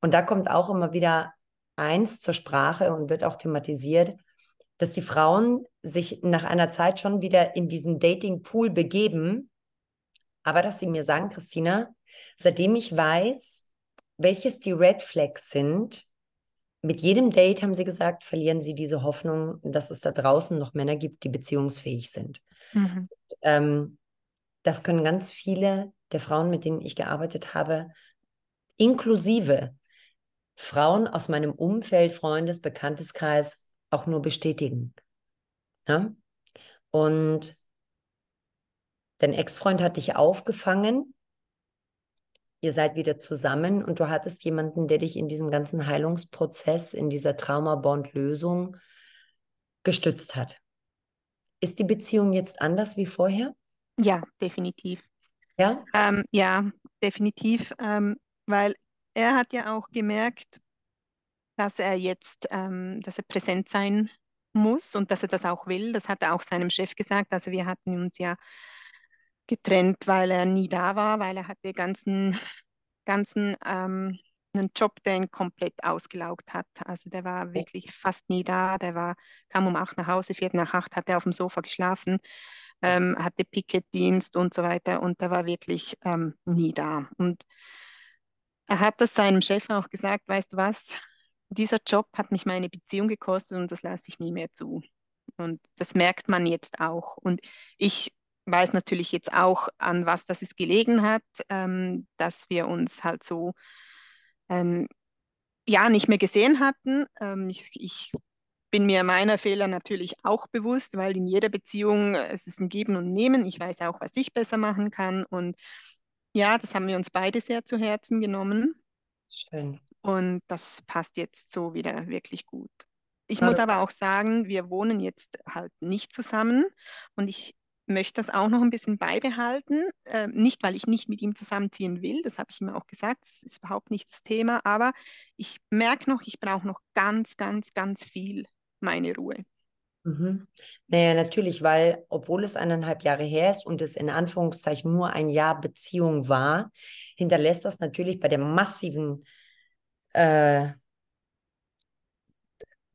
Und da kommt auch immer wieder eins zur Sprache und wird auch thematisiert, dass die Frauen sich nach einer Zeit schon wieder in diesen Dating-Pool begeben, aber dass sie mir sagen, Christina, seitdem ich weiß, welches die Red Flags sind, mit jedem Date, haben sie gesagt, verlieren sie diese Hoffnung, dass es da draußen noch Männer gibt, die beziehungsfähig sind. Mhm. Ähm, das können ganz viele der Frauen, mit denen ich gearbeitet habe, inklusive Frauen aus meinem Umfeld, Freundes, Bekannteskreis auch nur bestätigen. Ja? Und dein Ex-Freund hat dich aufgefangen, ihr seid wieder zusammen und du hattest jemanden, der dich in diesem ganzen Heilungsprozess, in dieser Trauma-Bond-Lösung gestützt hat. Ist die Beziehung jetzt anders wie vorher? Ja, definitiv. Ja? Ähm, ja, definitiv, ähm, weil er hat ja auch gemerkt, dass er jetzt, ähm, dass er präsent sein muss und dass er das auch will. Das hat er auch seinem Chef gesagt. Also wir hatten uns ja getrennt, weil er nie da war, weil er hatte ganzen, ganzen ähm, einen Job, der ihn komplett ausgelaugt hat. Also der war wirklich fast nie da. Der war, kam um acht nach Hause, vier nach acht hat er auf dem Sofa geschlafen, ähm, hatte Picketdienst und so weiter und der war wirklich ähm, nie da. Und er hat das seinem Chef auch gesagt, weißt du was, dieser Job hat mich meine Beziehung gekostet und das lasse ich nie mehr zu. Und das merkt man jetzt auch. Und ich weiß natürlich jetzt auch, an was das es gelegen hat, ähm, dass wir uns halt so ähm, ja nicht mehr gesehen hatten. Ähm, ich, ich, bin mir meiner Fehler natürlich auch bewusst, weil in jeder Beziehung es ist ein Geben und Nehmen. Ich weiß auch, was ich besser machen kann und ja, das haben wir uns beide sehr zu Herzen genommen. Schön. Und das passt jetzt so wieder wirklich gut. Ich muss aber auch sagen, wir wohnen jetzt halt nicht zusammen und ich möchte das auch noch ein bisschen beibehalten. Äh, nicht, weil ich nicht mit ihm zusammenziehen will, das habe ich ihm auch gesagt, das ist überhaupt nicht das Thema, aber ich merke noch, ich brauche noch ganz, ganz, ganz viel meine Ruhe. Mhm. Naja, natürlich, weil obwohl es eineinhalb Jahre her ist und es in Anführungszeichen nur ein Jahr Beziehung war, hinterlässt das natürlich bei der massiven äh,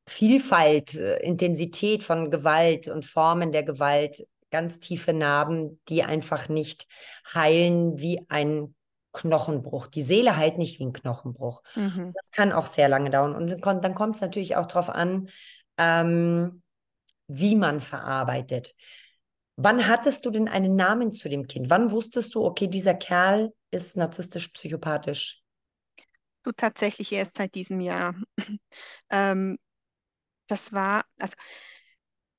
Vielfalt, äh, Intensität von Gewalt und Formen der Gewalt ganz tiefe Narben, die einfach nicht heilen wie ein Knochenbruch. Die Seele heilt nicht wie ein Knochenbruch. Mhm. Das kann auch sehr lange dauern. Und dann kommt es natürlich auch darauf an, ähm, wie man verarbeitet. Wann hattest du denn einen Namen zu dem Kind? Wann wusstest du, okay, dieser Kerl ist narzisstisch-psychopathisch? Du tatsächlich erst seit diesem Jahr. ähm, das war, also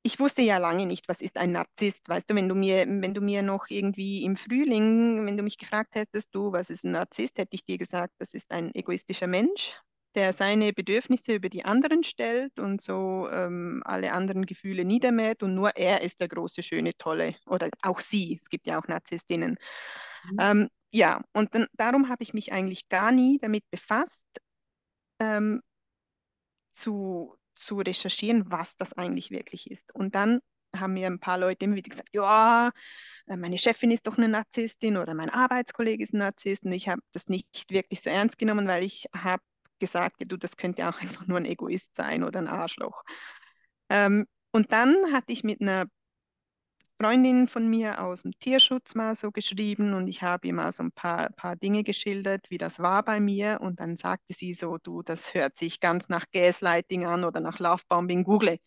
ich wusste ja lange nicht, was ist ein Narzisst. Weißt du, wenn du mir, wenn du mir noch irgendwie im Frühling, wenn du mich gefragt hättest, du, was ist ein Narzisst, hätte ich dir gesagt, das ist ein egoistischer Mensch, der seine Bedürfnisse über die anderen stellt und so ähm, alle anderen Gefühle niedermäht und nur er ist der große, schöne, tolle oder auch sie. Es gibt ja auch Narzisstinnen. Mhm. Ähm, ja, und dann, darum habe ich mich eigentlich gar nie damit befasst, ähm, zu, zu recherchieren, was das eigentlich wirklich ist. Und dann haben mir ein paar Leute immer wieder gesagt, ja, äh, meine Chefin ist doch eine Narzisstin oder mein Arbeitskollege ist ein Narzisst. Und ich habe das nicht wirklich so ernst genommen, weil ich habe gesagt, du, das könnte auch einfach nur ein Egoist sein oder ein Arschloch. Ähm, und dann hatte ich mit einer Freundin von mir aus dem Tierschutz mal so geschrieben und ich habe ihr mal so ein paar, paar Dinge geschildert, wie das war bei mir. Und dann sagte sie so, du, das hört sich ganz nach Gaslighting an oder nach Lovebombing. Google,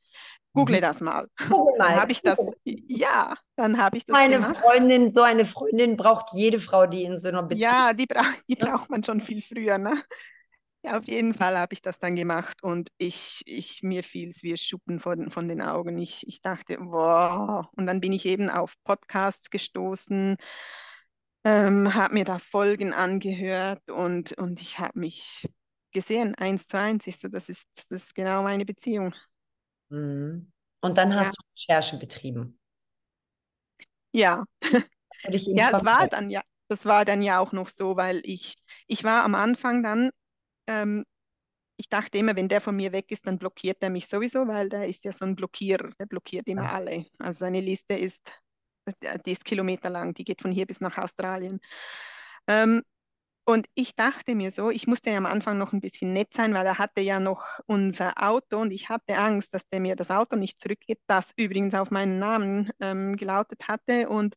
google mhm. das mal. Google mal. Dann habe ich das, ja, dann habe ich das Meine gemacht. Freundin, so eine Freundin braucht jede Frau, die in so einer Beziehung Ja, die, bra die braucht man schon viel früher, ne? Ja, auf jeden Fall habe ich das dann gemacht und ich, ich mir fiel es wie Schuppen von, von den Augen. Ich, ich dachte, wow. Und dann bin ich eben auf Podcasts gestoßen, ähm, habe mir da Folgen angehört und, und ich habe mich gesehen, eins zu eins. Ich so, das ist, das ist genau meine Beziehung. Mhm. Und dann hast ja. du Recherche betrieben. Ja. ja, es war dann ja, das war dann ja auch noch so, weil ich, ich war am Anfang dann ähm, ich dachte immer, wenn der von mir weg ist, dann blockiert er mich sowieso, weil der ist ja so ein Blockierer, der blockiert immer ja. alle. Also seine Liste ist, die ist kilometerlang, die geht von hier bis nach Australien. Ähm, und ich dachte mir so, ich musste ja am Anfang noch ein bisschen nett sein, weil er hatte ja noch unser Auto und ich hatte Angst, dass der mir das Auto nicht zurückgibt, das übrigens auf meinen Namen ähm, gelautet hatte. Und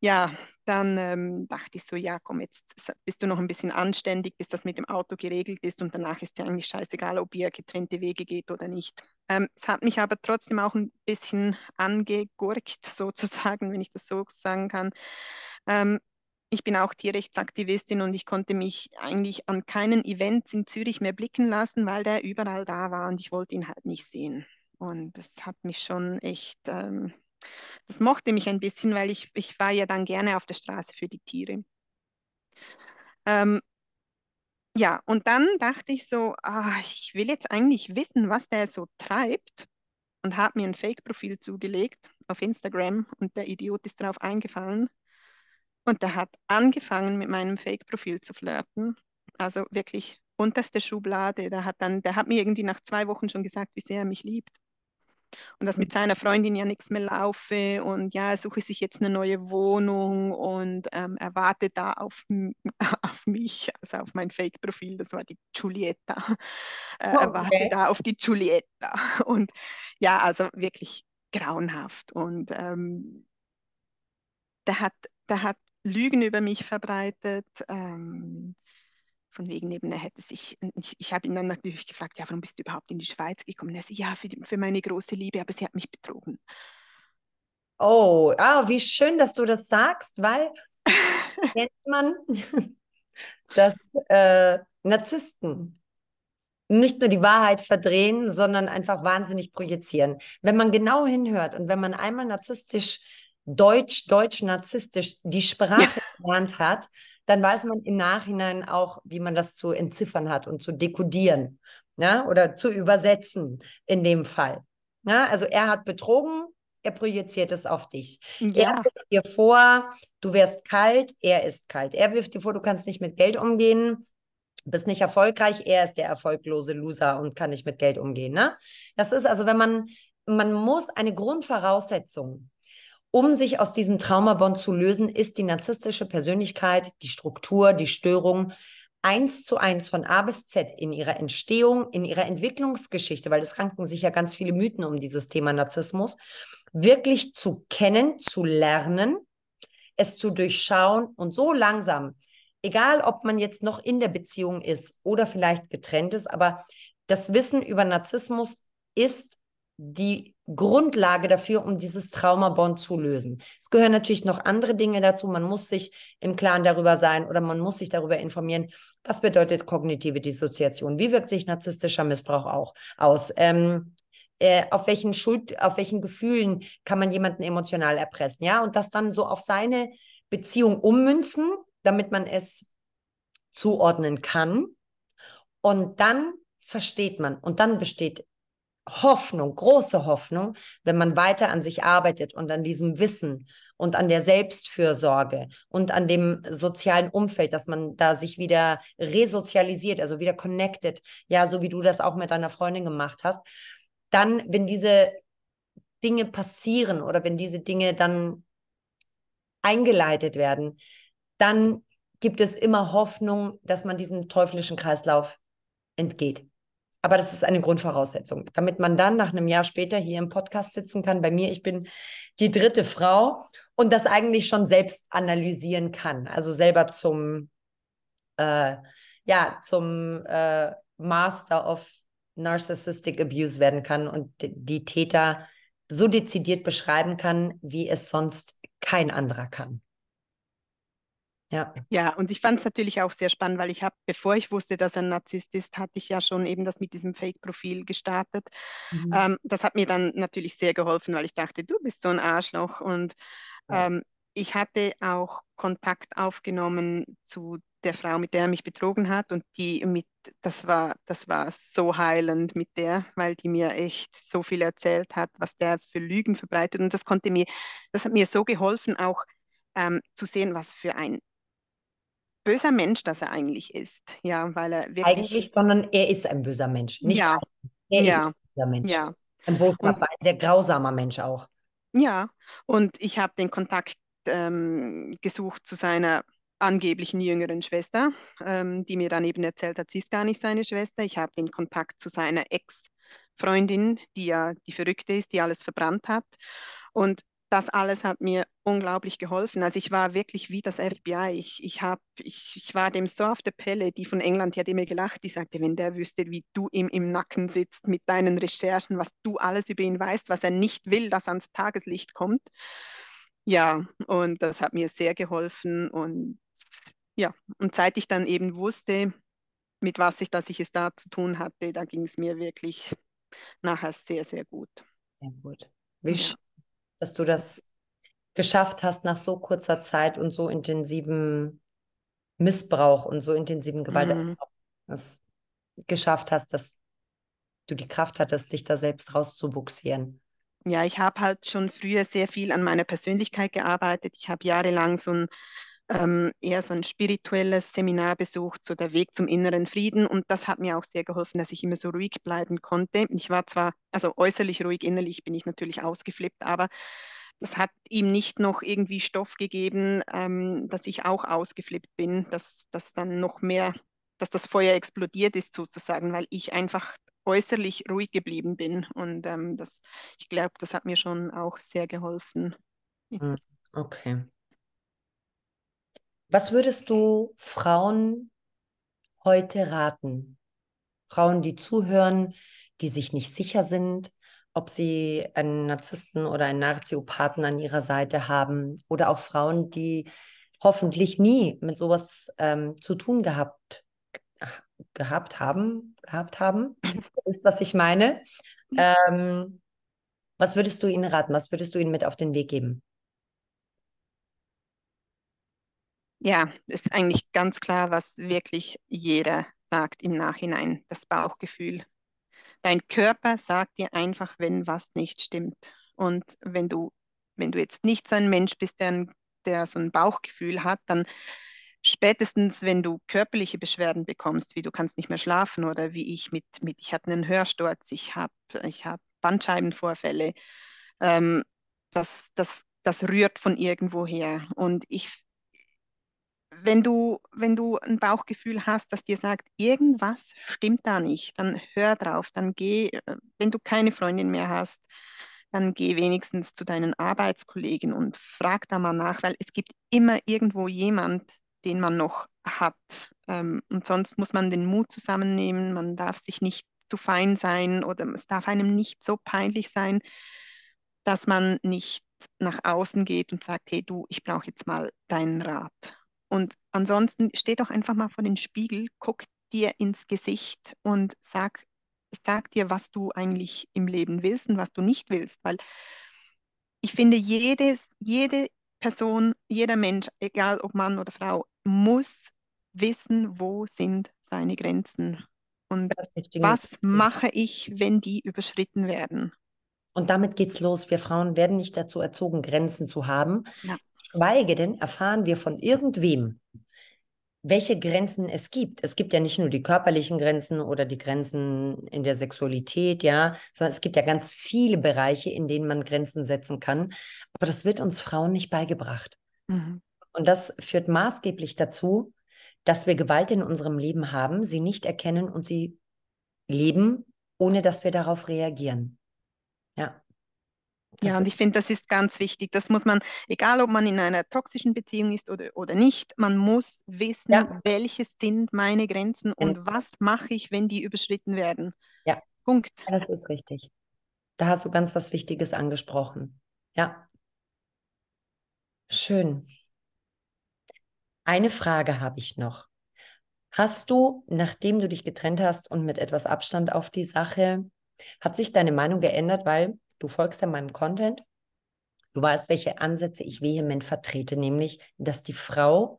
ja, dann ähm, dachte ich so, ja, komm, jetzt bist du noch ein bisschen anständig, bis das mit dem Auto geregelt ist und danach ist ja eigentlich scheißegal, ob ihr getrennte Wege geht oder nicht. Ähm, es hat mich aber trotzdem auch ein bisschen angegurkt, sozusagen, wenn ich das so sagen kann. Ähm, ich bin auch Tierrechtsaktivistin und ich konnte mich eigentlich an keinen Events in Zürich mehr blicken lassen, weil der überall da war und ich wollte ihn halt nicht sehen. Und das hat mich schon echt ähm, das mochte mich ein bisschen, weil ich, ich war ja dann gerne auf der Straße für die Tiere. Ähm, ja, und dann dachte ich so, ah, ich will jetzt eigentlich wissen, was der so treibt und habe mir ein Fake-Profil zugelegt auf Instagram und der Idiot ist darauf eingefallen und der hat angefangen mit meinem Fake-Profil zu flirten. Also wirklich unterste Schublade. Der hat dann, der hat mir irgendwie nach zwei Wochen schon gesagt, wie sehr er mich liebt und dass mit seiner Freundin ja nichts mehr laufe und ja, er suche sich jetzt eine neue Wohnung und ähm, er wartet da auf, auf mich, also auf mein Fake-Profil, das war die Giulietta. Äh, okay. Er wartet da auf die Giulietta und ja, also wirklich grauenhaft und ähm, der, hat, der hat Lügen über mich verbreitet. Ähm, von wegen eben, er hätte sich, ich, ich habe ihn dann natürlich gefragt, ja, warum bist du überhaupt in die Schweiz gekommen? Er sagt, ja, für, die, für meine große Liebe, aber sie hat mich betrogen. Oh, ah, wie schön, dass du das sagst, weil kennt man, dass äh, Narzissten nicht nur die Wahrheit verdrehen, sondern einfach wahnsinnig projizieren. Wenn man genau hinhört und wenn man einmal narzisstisch, deutsch, deutsch narzisstisch die Sprache gelernt hat, dann weiß man im Nachhinein auch, wie man das zu entziffern hat und zu dekodieren ja? oder zu übersetzen in dem Fall. Ja? Also er hat betrogen, er projiziert es auf dich. Ja. Er wirft dir vor, du wärst kalt, er ist kalt. Er wirft dir vor, du kannst nicht mit Geld umgehen, bist nicht erfolgreich, er ist der erfolglose Loser und kann nicht mit Geld umgehen. Ne? Das ist also, wenn man, man muss eine Grundvoraussetzung um sich aus diesem Traumabond zu lösen, ist die narzisstische Persönlichkeit, die Struktur, die Störung eins zu eins von A bis Z in ihrer Entstehung, in ihrer Entwicklungsgeschichte, weil es ranken sich ja ganz viele Mythen um dieses Thema Narzissmus, wirklich zu kennen, zu lernen, es zu durchschauen und so langsam, egal ob man jetzt noch in der Beziehung ist oder vielleicht getrennt ist, aber das Wissen über Narzissmus ist die Grundlage dafür, um dieses Traumabond zu lösen. Es gehören natürlich noch andere Dinge dazu. Man muss sich im Klaren darüber sein oder man muss sich darüber informieren, was bedeutet kognitive Dissoziation, wie wirkt sich narzisstischer Missbrauch auch aus. Ähm, äh, auf welchen Schuld, auf welchen Gefühlen kann man jemanden emotional erpressen, ja, und das dann so auf seine Beziehung ummünzen, damit man es zuordnen kann. Und dann versteht man und dann besteht Hoffnung, große Hoffnung, wenn man weiter an sich arbeitet und an diesem Wissen und an der Selbstfürsorge und an dem sozialen Umfeld, dass man da sich wieder resozialisiert, also wieder connected, ja, so wie du das auch mit deiner Freundin gemacht hast, dann, wenn diese Dinge passieren oder wenn diese Dinge dann eingeleitet werden, dann gibt es immer Hoffnung, dass man diesem teuflischen Kreislauf entgeht. Aber das ist eine Grundvoraussetzung, damit man dann nach einem Jahr später hier im Podcast sitzen kann. Bei mir, ich bin die dritte Frau und das eigentlich schon selbst analysieren kann. Also selber zum, äh, ja, zum äh, Master of Narcissistic Abuse werden kann und die Täter so dezidiert beschreiben kann, wie es sonst kein anderer kann. Ja. ja, und ich fand es natürlich auch sehr spannend, weil ich habe, bevor ich wusste, dass er ein Narzisst ist, hatte ich ja schon eben das mit diesem Fake-Profil gestartet. Mhm. Ähm, das hat mir dann natürlich sehr geholfen, weil ich dachte, du bist so ein Arschloch. Und ja. ähm, ich hatte auch Kontakt aufgenommen zu der Frau, mit der er mich betrogen hat. Und die mit, das war, das war so heilend mit der, weil die mir echt so viel erzählt hat, was der für Lügen verbreitet. Und das konnte mir, das hat mir so geholfen, auch ähm, zu sehen, was für ein böser Mensch, dass er eigentlich ist. Ja, weil er wirklich. Eigentlich, sondern er ist ein böser Mensch. Nicht ja. er ja. ist ein böser Mensch. Ja. Ein Boshafter, ein sehr grausamer Mensch auch. Ja, und ich habe den Kontakt ähm, gesucht zu seiner angeblichen jüngeren Schwester, ähm, die mir dann eben erzählt hat, sie ist gar nicht seine Schwester. Ich habe den Kontakt zu seiner Ex-Freundin, die ja die Verrückte ist, die alles verbrannt hat. Und das alles hat mir unglaublich geholfen. Also ich war wirklich wie das FBI. Ich, ich, hab, ich, ich war dem so auf der Pelle, die von England, die hat immer gelacht, die sagte, wenn der wüsste, wie du ihm im Nacken sitzt mit deinen Recherchen, was du alles über ihn weißt, was er nicht will, dass ans Tageslicht kommt. Ja, und das hat mir sehr geholfen. Und ja, und seit ich dann eben wusste, mit was ich, dass ich es da zu tun hatte, da ging es mir wirklich nachher sehr, sehr gut. Sehr gut. Wie ja dass du das geschafft hast nach so kurzer Zeit und so intensivem Missbrauch und so intensiven Gewalt, mhm. das geschafft hast, dass du die Kraft hattest, dich da selbst rauszubuxieren. Ja, ich habe halt schon früher sehr viel an meiner Persönlichkeit gearbeitet. Ich habe jahrelang so ein ähm, eher so ein spirituelles Seminar besucht, so der Weg zum inneren Frieden. Und das hat mir auch sehr geholfen, dass ich immer so ruhig bleiben konnte. Ich war zwar, also äußerlich ruhig, innerlich bin ich natürlich ausgeflippt, aber das hat ihm nicht noch irgendwie Stoff gegeben, ähm, dass ich auch ausgeflippt bin, dass das dann noch mehr, dass das Feuer explodiert ist sozusagen, weil ich einfach äußerlich ruhig geblieben bin. Und ähm, das, ich glaube, das hat mir schon auch sehr geholfen. Hm, okay. Was würdest du Frauen heute raten? Frauen, die zuhören, die sich nicht sicher sind, ob sie einen Narzissten oder einen Narziopathen an ihrer Seite haben oder auch Frauen, die hoffentlich nie mit sowas ähm, zu tun gehabt, gehabt haben, gehabt haben, ist, was ich meine. Ähm, was würdest du ihnen raten? Was würdest du ihnen mit auf den Weg geben? Ja, ist eigentlich ganz klar, was wirklich jeder sagt im Nachhinein, das Bauchgefühl. Dein Körper sagt dir einfach, wenn was nicht stimmt. Und wenn du, wenn du jetzt nicht so ein Mensch bist, der, der so ein Bauchgefühl hat, dann spätestens, wenn du körperliche Beschwerden bekommst, wie du kannst nicht mehr schlafen oder wie ich mit, mit ich hatte einen Hörsturz, ich habe ich hab Bandscheibenvorfälle, ähm, das, das, das rührt von irgendwoher. Und ich wenn du, wenn du ein Bauchgefühl hast, das dir sagt, irgendwas stimmt da nicht, dann hör drauf, dann geh, äh, wenn du keine Freundin mehr hast, dann geh wenigstens zu deinen Arbeitskollegen und frag da mal nach, weil es gibt immer irgendwo jemand, den man noch hat. Ähm, und sonst muss man den Mut zusammennehmen, man darf sich nicht zu fein sein oder es darf einem nicht so peinlich sein, dass man nicht nach außen geht und sagt, hey du, ich brauche jetzt mal deinen Rat. Und ansonsten steh doch einfach mal vor den Spiegel, guck dir ins Gesicht und sag, sag dir, was du eigentlich im Leben willst und was du nicht willst. Weil ich finde, jedes, jede Person, jeder Mensch, egal ob Mann oder Frau, muss wissen, wo sind seine Grenzen und was mache ich, wenn die überschritten werden. Und damit geht's los. Wir Frauen werden nicht dazu erzogen, Grenzen zu haben. Ja. Schweige denn, erfahren wir von irgendwem, welche Grenzen es gibt. Es gibt ja nicht nur die körperlichen Grenzen oder die Grenzen in der Sexualität, ja, sondern es gibt ja ganz viele Bereiche, in denen man Grenzen setzen kann. Aber das wird uns Frauen nicht beigebracht. Mhm. Und das führt maßgeblich dazu, dass wir Gewalt in unserem Leben haben, sie nicht erkennen und sie leben, ohne dass wir darauf reagieren. Ja. ja, und ich finde, das ist ganz wichtig. Das muss man, egal ob man in einer toxischen Beziehung ist oder, oder nicht, man muss wissen, ja. welche sind meine Grenzen und yes. was mache ich, wenn die überschritten werden. Ja. Punkt. Ja, das ist richtig. Da hast du ganz was Wichtiges angesprochen. Ja. Schön. Eine Frage habe ich noch. Hast du, nachdem du dich getrennt hast und mit etwas Abstand auf die Sache hat sich deine Meinung geändert, weil du folgst ja meinem Content? Du weißt, welche Ansätze ich vehement vertrete, nämlich, dass die Frau,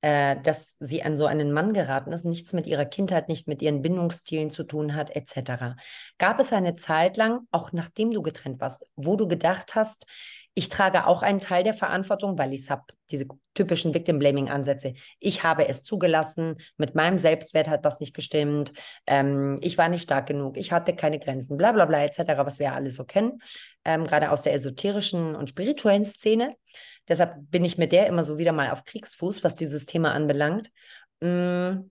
äh, dass sie an so einen Mann geraten ist, nichts mit ihrer Kindheit, nicht mit ihren Bindungsstilen zu tun hat, etc. Gab es eine Zeit lang, auch nachdem du getrennt warst, wo du gedacht hast, ich trage auch einen Teil der Verantwortung, weil ich es habe, diese typischen Victim-Blaming-Ansätze. Ich habe es zugelassen, mit meinem Selbstwert hat was nicht gestimmt, ähm, ich war nicht stark genug, ich hatte keine Grenzen, bla bla bla etc., was wir ja alles so kennen, ähm, gerade aus der esoterischen und spirituellen Szene. Deshalb bin ich mit der immer so wieder mal auf Kriegsfuß, was dieses Thema anbelangt. Mm,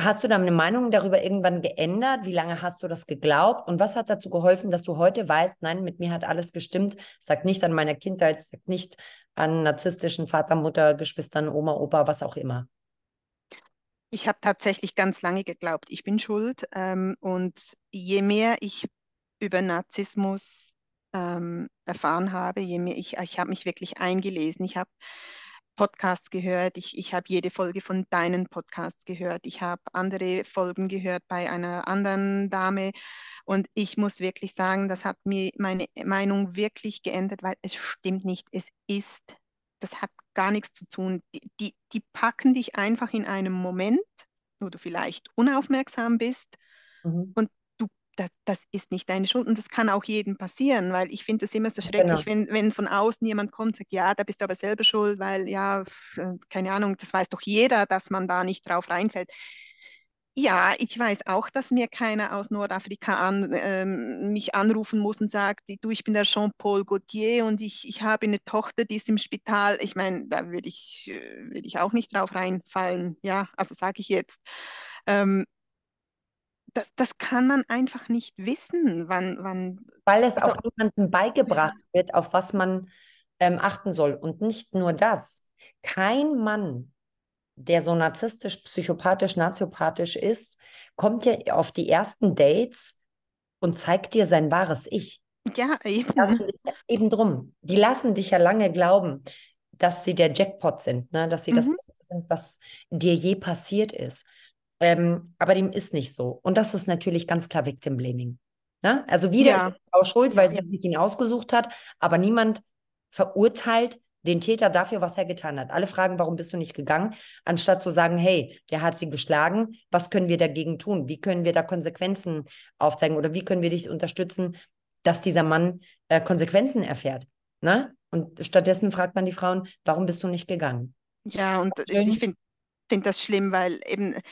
Hast du da eine Meinung darüber irgendwann geändert? Wie lange hast du das geglaubt? Und was hat dazu geholfen, dass du heute weißt, nein, mit mir hat alles gestimmt? Sagt nicht an meiner Kindheit, sagt nicht an narzisstischen Vater, Mutter, Geschwistern, Oma, Opa, was auch immer. Ich habe tatsächlich ganz lange geglaubt, ich bin schuld. Ähm, und je mehr ich über Narzissmus ähm, erfahren habe, je mehr ich, ich habe mich wirklich eingelesen. Ich habe Podcasts gehört, ich, ich habe jede Folge von deinen Podcasts gehört, ich habe andere Folgen gehört bei einer anderen Dame und ich muss wirklich sagen, das hat mir meine Meinung wirklich geändert, weil es stimmt nicht, es ist, das hat gar nichts zu tun. Die, die, die packen dich einfach in einem Moment, wo du vielleicht unaufmerksam bist mhm. und das, das, ist nicht deine Schuld und das kann auch jedem passieren, weil ich finde es immer so schrecklich, genau. wenn, wenn von außen jemand kommt und sagt, ja, da bist du aber selber schuld, weil ja, äh, keine Ahnung, das weiß doch jeder, dass man da nicht drauf reinfällt. Ja, ich weiß auch, dass mir keiner aus Nordafrika an, ähm, mich anrufen muss und sagt, du, ich bin der Jean-Paul Gaultier und ich, ich habe eine Tochter, die ist im Spital. Ich meine, da würde ich, äh, würd ich auch nicht drauf reinfallen. Ja, also sage ich jetzt. Ähm, das, das kann man einfach nicht wissen, wann. wann Weil es also, auch niemandem beigebracht wird, auf was man ähm, achten soll. Und nicht nur das. Kein Mann, der so narzisstisch, psychopathisch, naziopathisch ist, kommt ja auf die ersten Dates und zeigt dir sein wahres Ich. Ja, eben. eben drum. Die lassen dich ja lange glauben, dass sie der Jackpot sind, ne? dass sie mhm. das Beste sind, was dir je passiert ist. Ähm, aber dem ist nicht so. Und das ist natürlich ganz klar Victim Blaming. Ne? Also wieder ja. ist die Frau schuld, weil ja. sie sich ihn ausgesucht hat, aber niemand verurteilt den Täter dafür, was er getan hat. Alle fragen, warum bist du nicht gegangen, anstatt zu sagen, hey, der hat sie geschlagen, was können wir dagegen tun? Wie können wir da Konsequenzen aufzeigen oder wie können wir dich unterstützen, dass dieser Mann äh, Konsequenzen erfährt? Ne? Und stattdessen fragt man die Frauen, warum bist du nicht gegangen? Ja, und ich finde finde das schlimm, weil eben äh,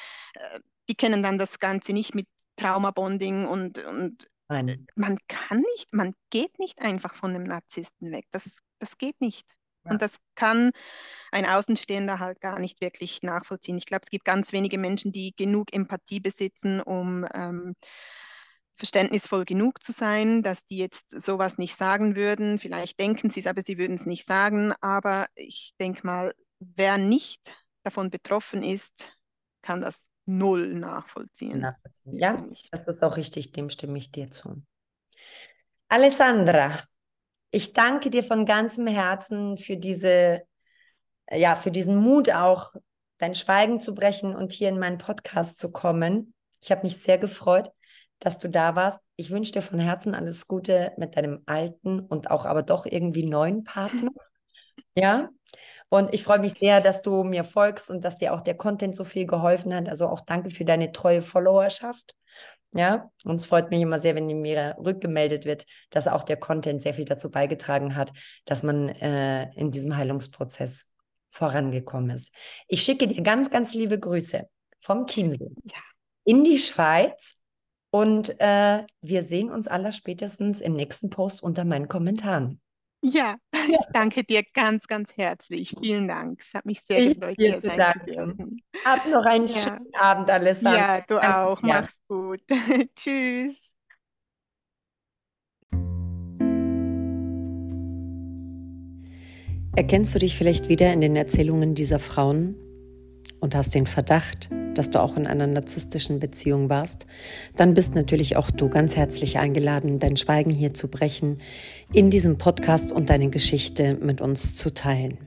die kennen dann das Ganze nicht mit Traumabonding und, und Nein. man kann nicht, man geht nicht einfach von einem Narzissten weg. Das, das geht nicht. Ja. Und das kann ein Außenstehender halt gar nicht wirklich nachvollziehen. Ich glaube, es gibt ganz wenige Menschen, die genug Empathie besitzen, um ähm, verständnisvoll genug zu sein, dass die jetzt sowas nicht sagen würden. Vielleicht denken sie es, aber sie würden es nicht sagen. Aber ich denke mal, wer nicht davon betroffen ist, kann das null nachvollziehen. nachvollziehen. Ja, das ist auch richtig, dem stimme ich dir zu. Alessandra, ich danke dir von ganzem Herzen für diese, ja, für diesen Mut auch, dein Schweigen zu brechen und hier in meinen Podcast zu kommen. Ich habe mich sehr gefreut, dass du da warst. Ich wünsche dir von Herzen alles Gute mit deinem alten und auch aber doch irgendwie neuen Partner. Ja. Und ich freue mich sehr, dass du mir folgst und dass dir auch der Content so viel geholfen hat. Also auch danke für deine treue Followerschaft. Ja, und es freut mich immer sehr, wenn mir rückgemeldet wird, dass auch der Content sehr viel dazu beigetragen hat, dass man äh, in diesem Heilungsprozess vorangekommen ist. Ich schicke dir ganz, ganz liebe Grüße vom Chiemsee ja. in die Schweiz und äh, wir sehen uns aller spätestens im nächsten Post unter meinen Kommentaren. Ja, ich danke dir ganz, ganz herzlich. Vielen Dank. Es hat mich sehr ich gefreut, hier sein danken. zu dürfen. Hab noch einen ja. schönen Abend, Alessandra. Ja, du danke auch. Dir. Mach's gut. Tschüss. Erkennst du dich vielleicht wieder in den Erzählungen dieser Frauen und hast den Verdacht, dass du auch in einer narzisstischen Beziehung warst, dann bist natürlich auch du ganz herzlich eingeladen, dein Schweigen hier zu brechen, in diesem Podcast und deine Geschichte mit uns zu teilen.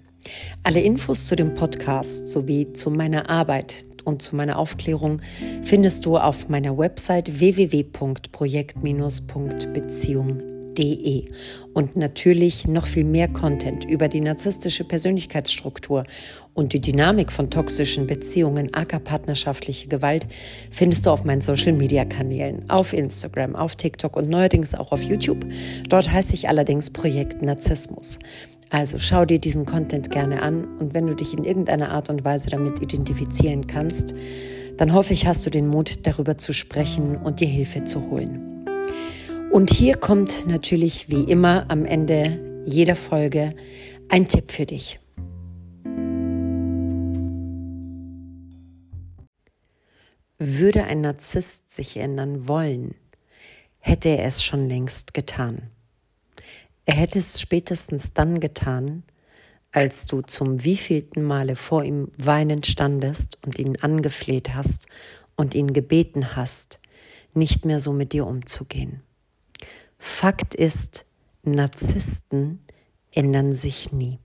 Alle Infos zu dem Podcast sowie zu meiner Arbeit und zu meiner Aufklärung findest du auf meiner Website www.projekt-beziehung.de www.narzisstisch.de und natürlich noch viel mehr Content über die narzisstische Persönlichkeitsstruktur und die Dynamik von toxischen Beziehungen, aka partnerschaftliche Gewalt, findest du auf meinen Social Media Kanälen, auf Instagram, auf TikTok und neuerdings auch auf YouTube. Dort heiße ich allerdings Projekt Narzissmus. Also schau dir diesen Content gerne an und wenn du dich in irgendeiner Art und Weise damit identifizieren kannst, dann hoffe ich, hast du den Mut, darüber zu sprechen und dir Hilfe zu holen. Und hier kommt natürlich wie immer am Ende jeder Folge ein Tipp für dich. Würde ein Narzisst sich ändern wollen, hätte er es schon längst getan. Er hätte es spätestens dann getan, als du zum wievielten Male vor ihm weinend standest und ihn angefleht hast und ihn gebeten hast, nicht mehr so mit dir umzugehen. Fakt ist, Narzissten ändern sich nie.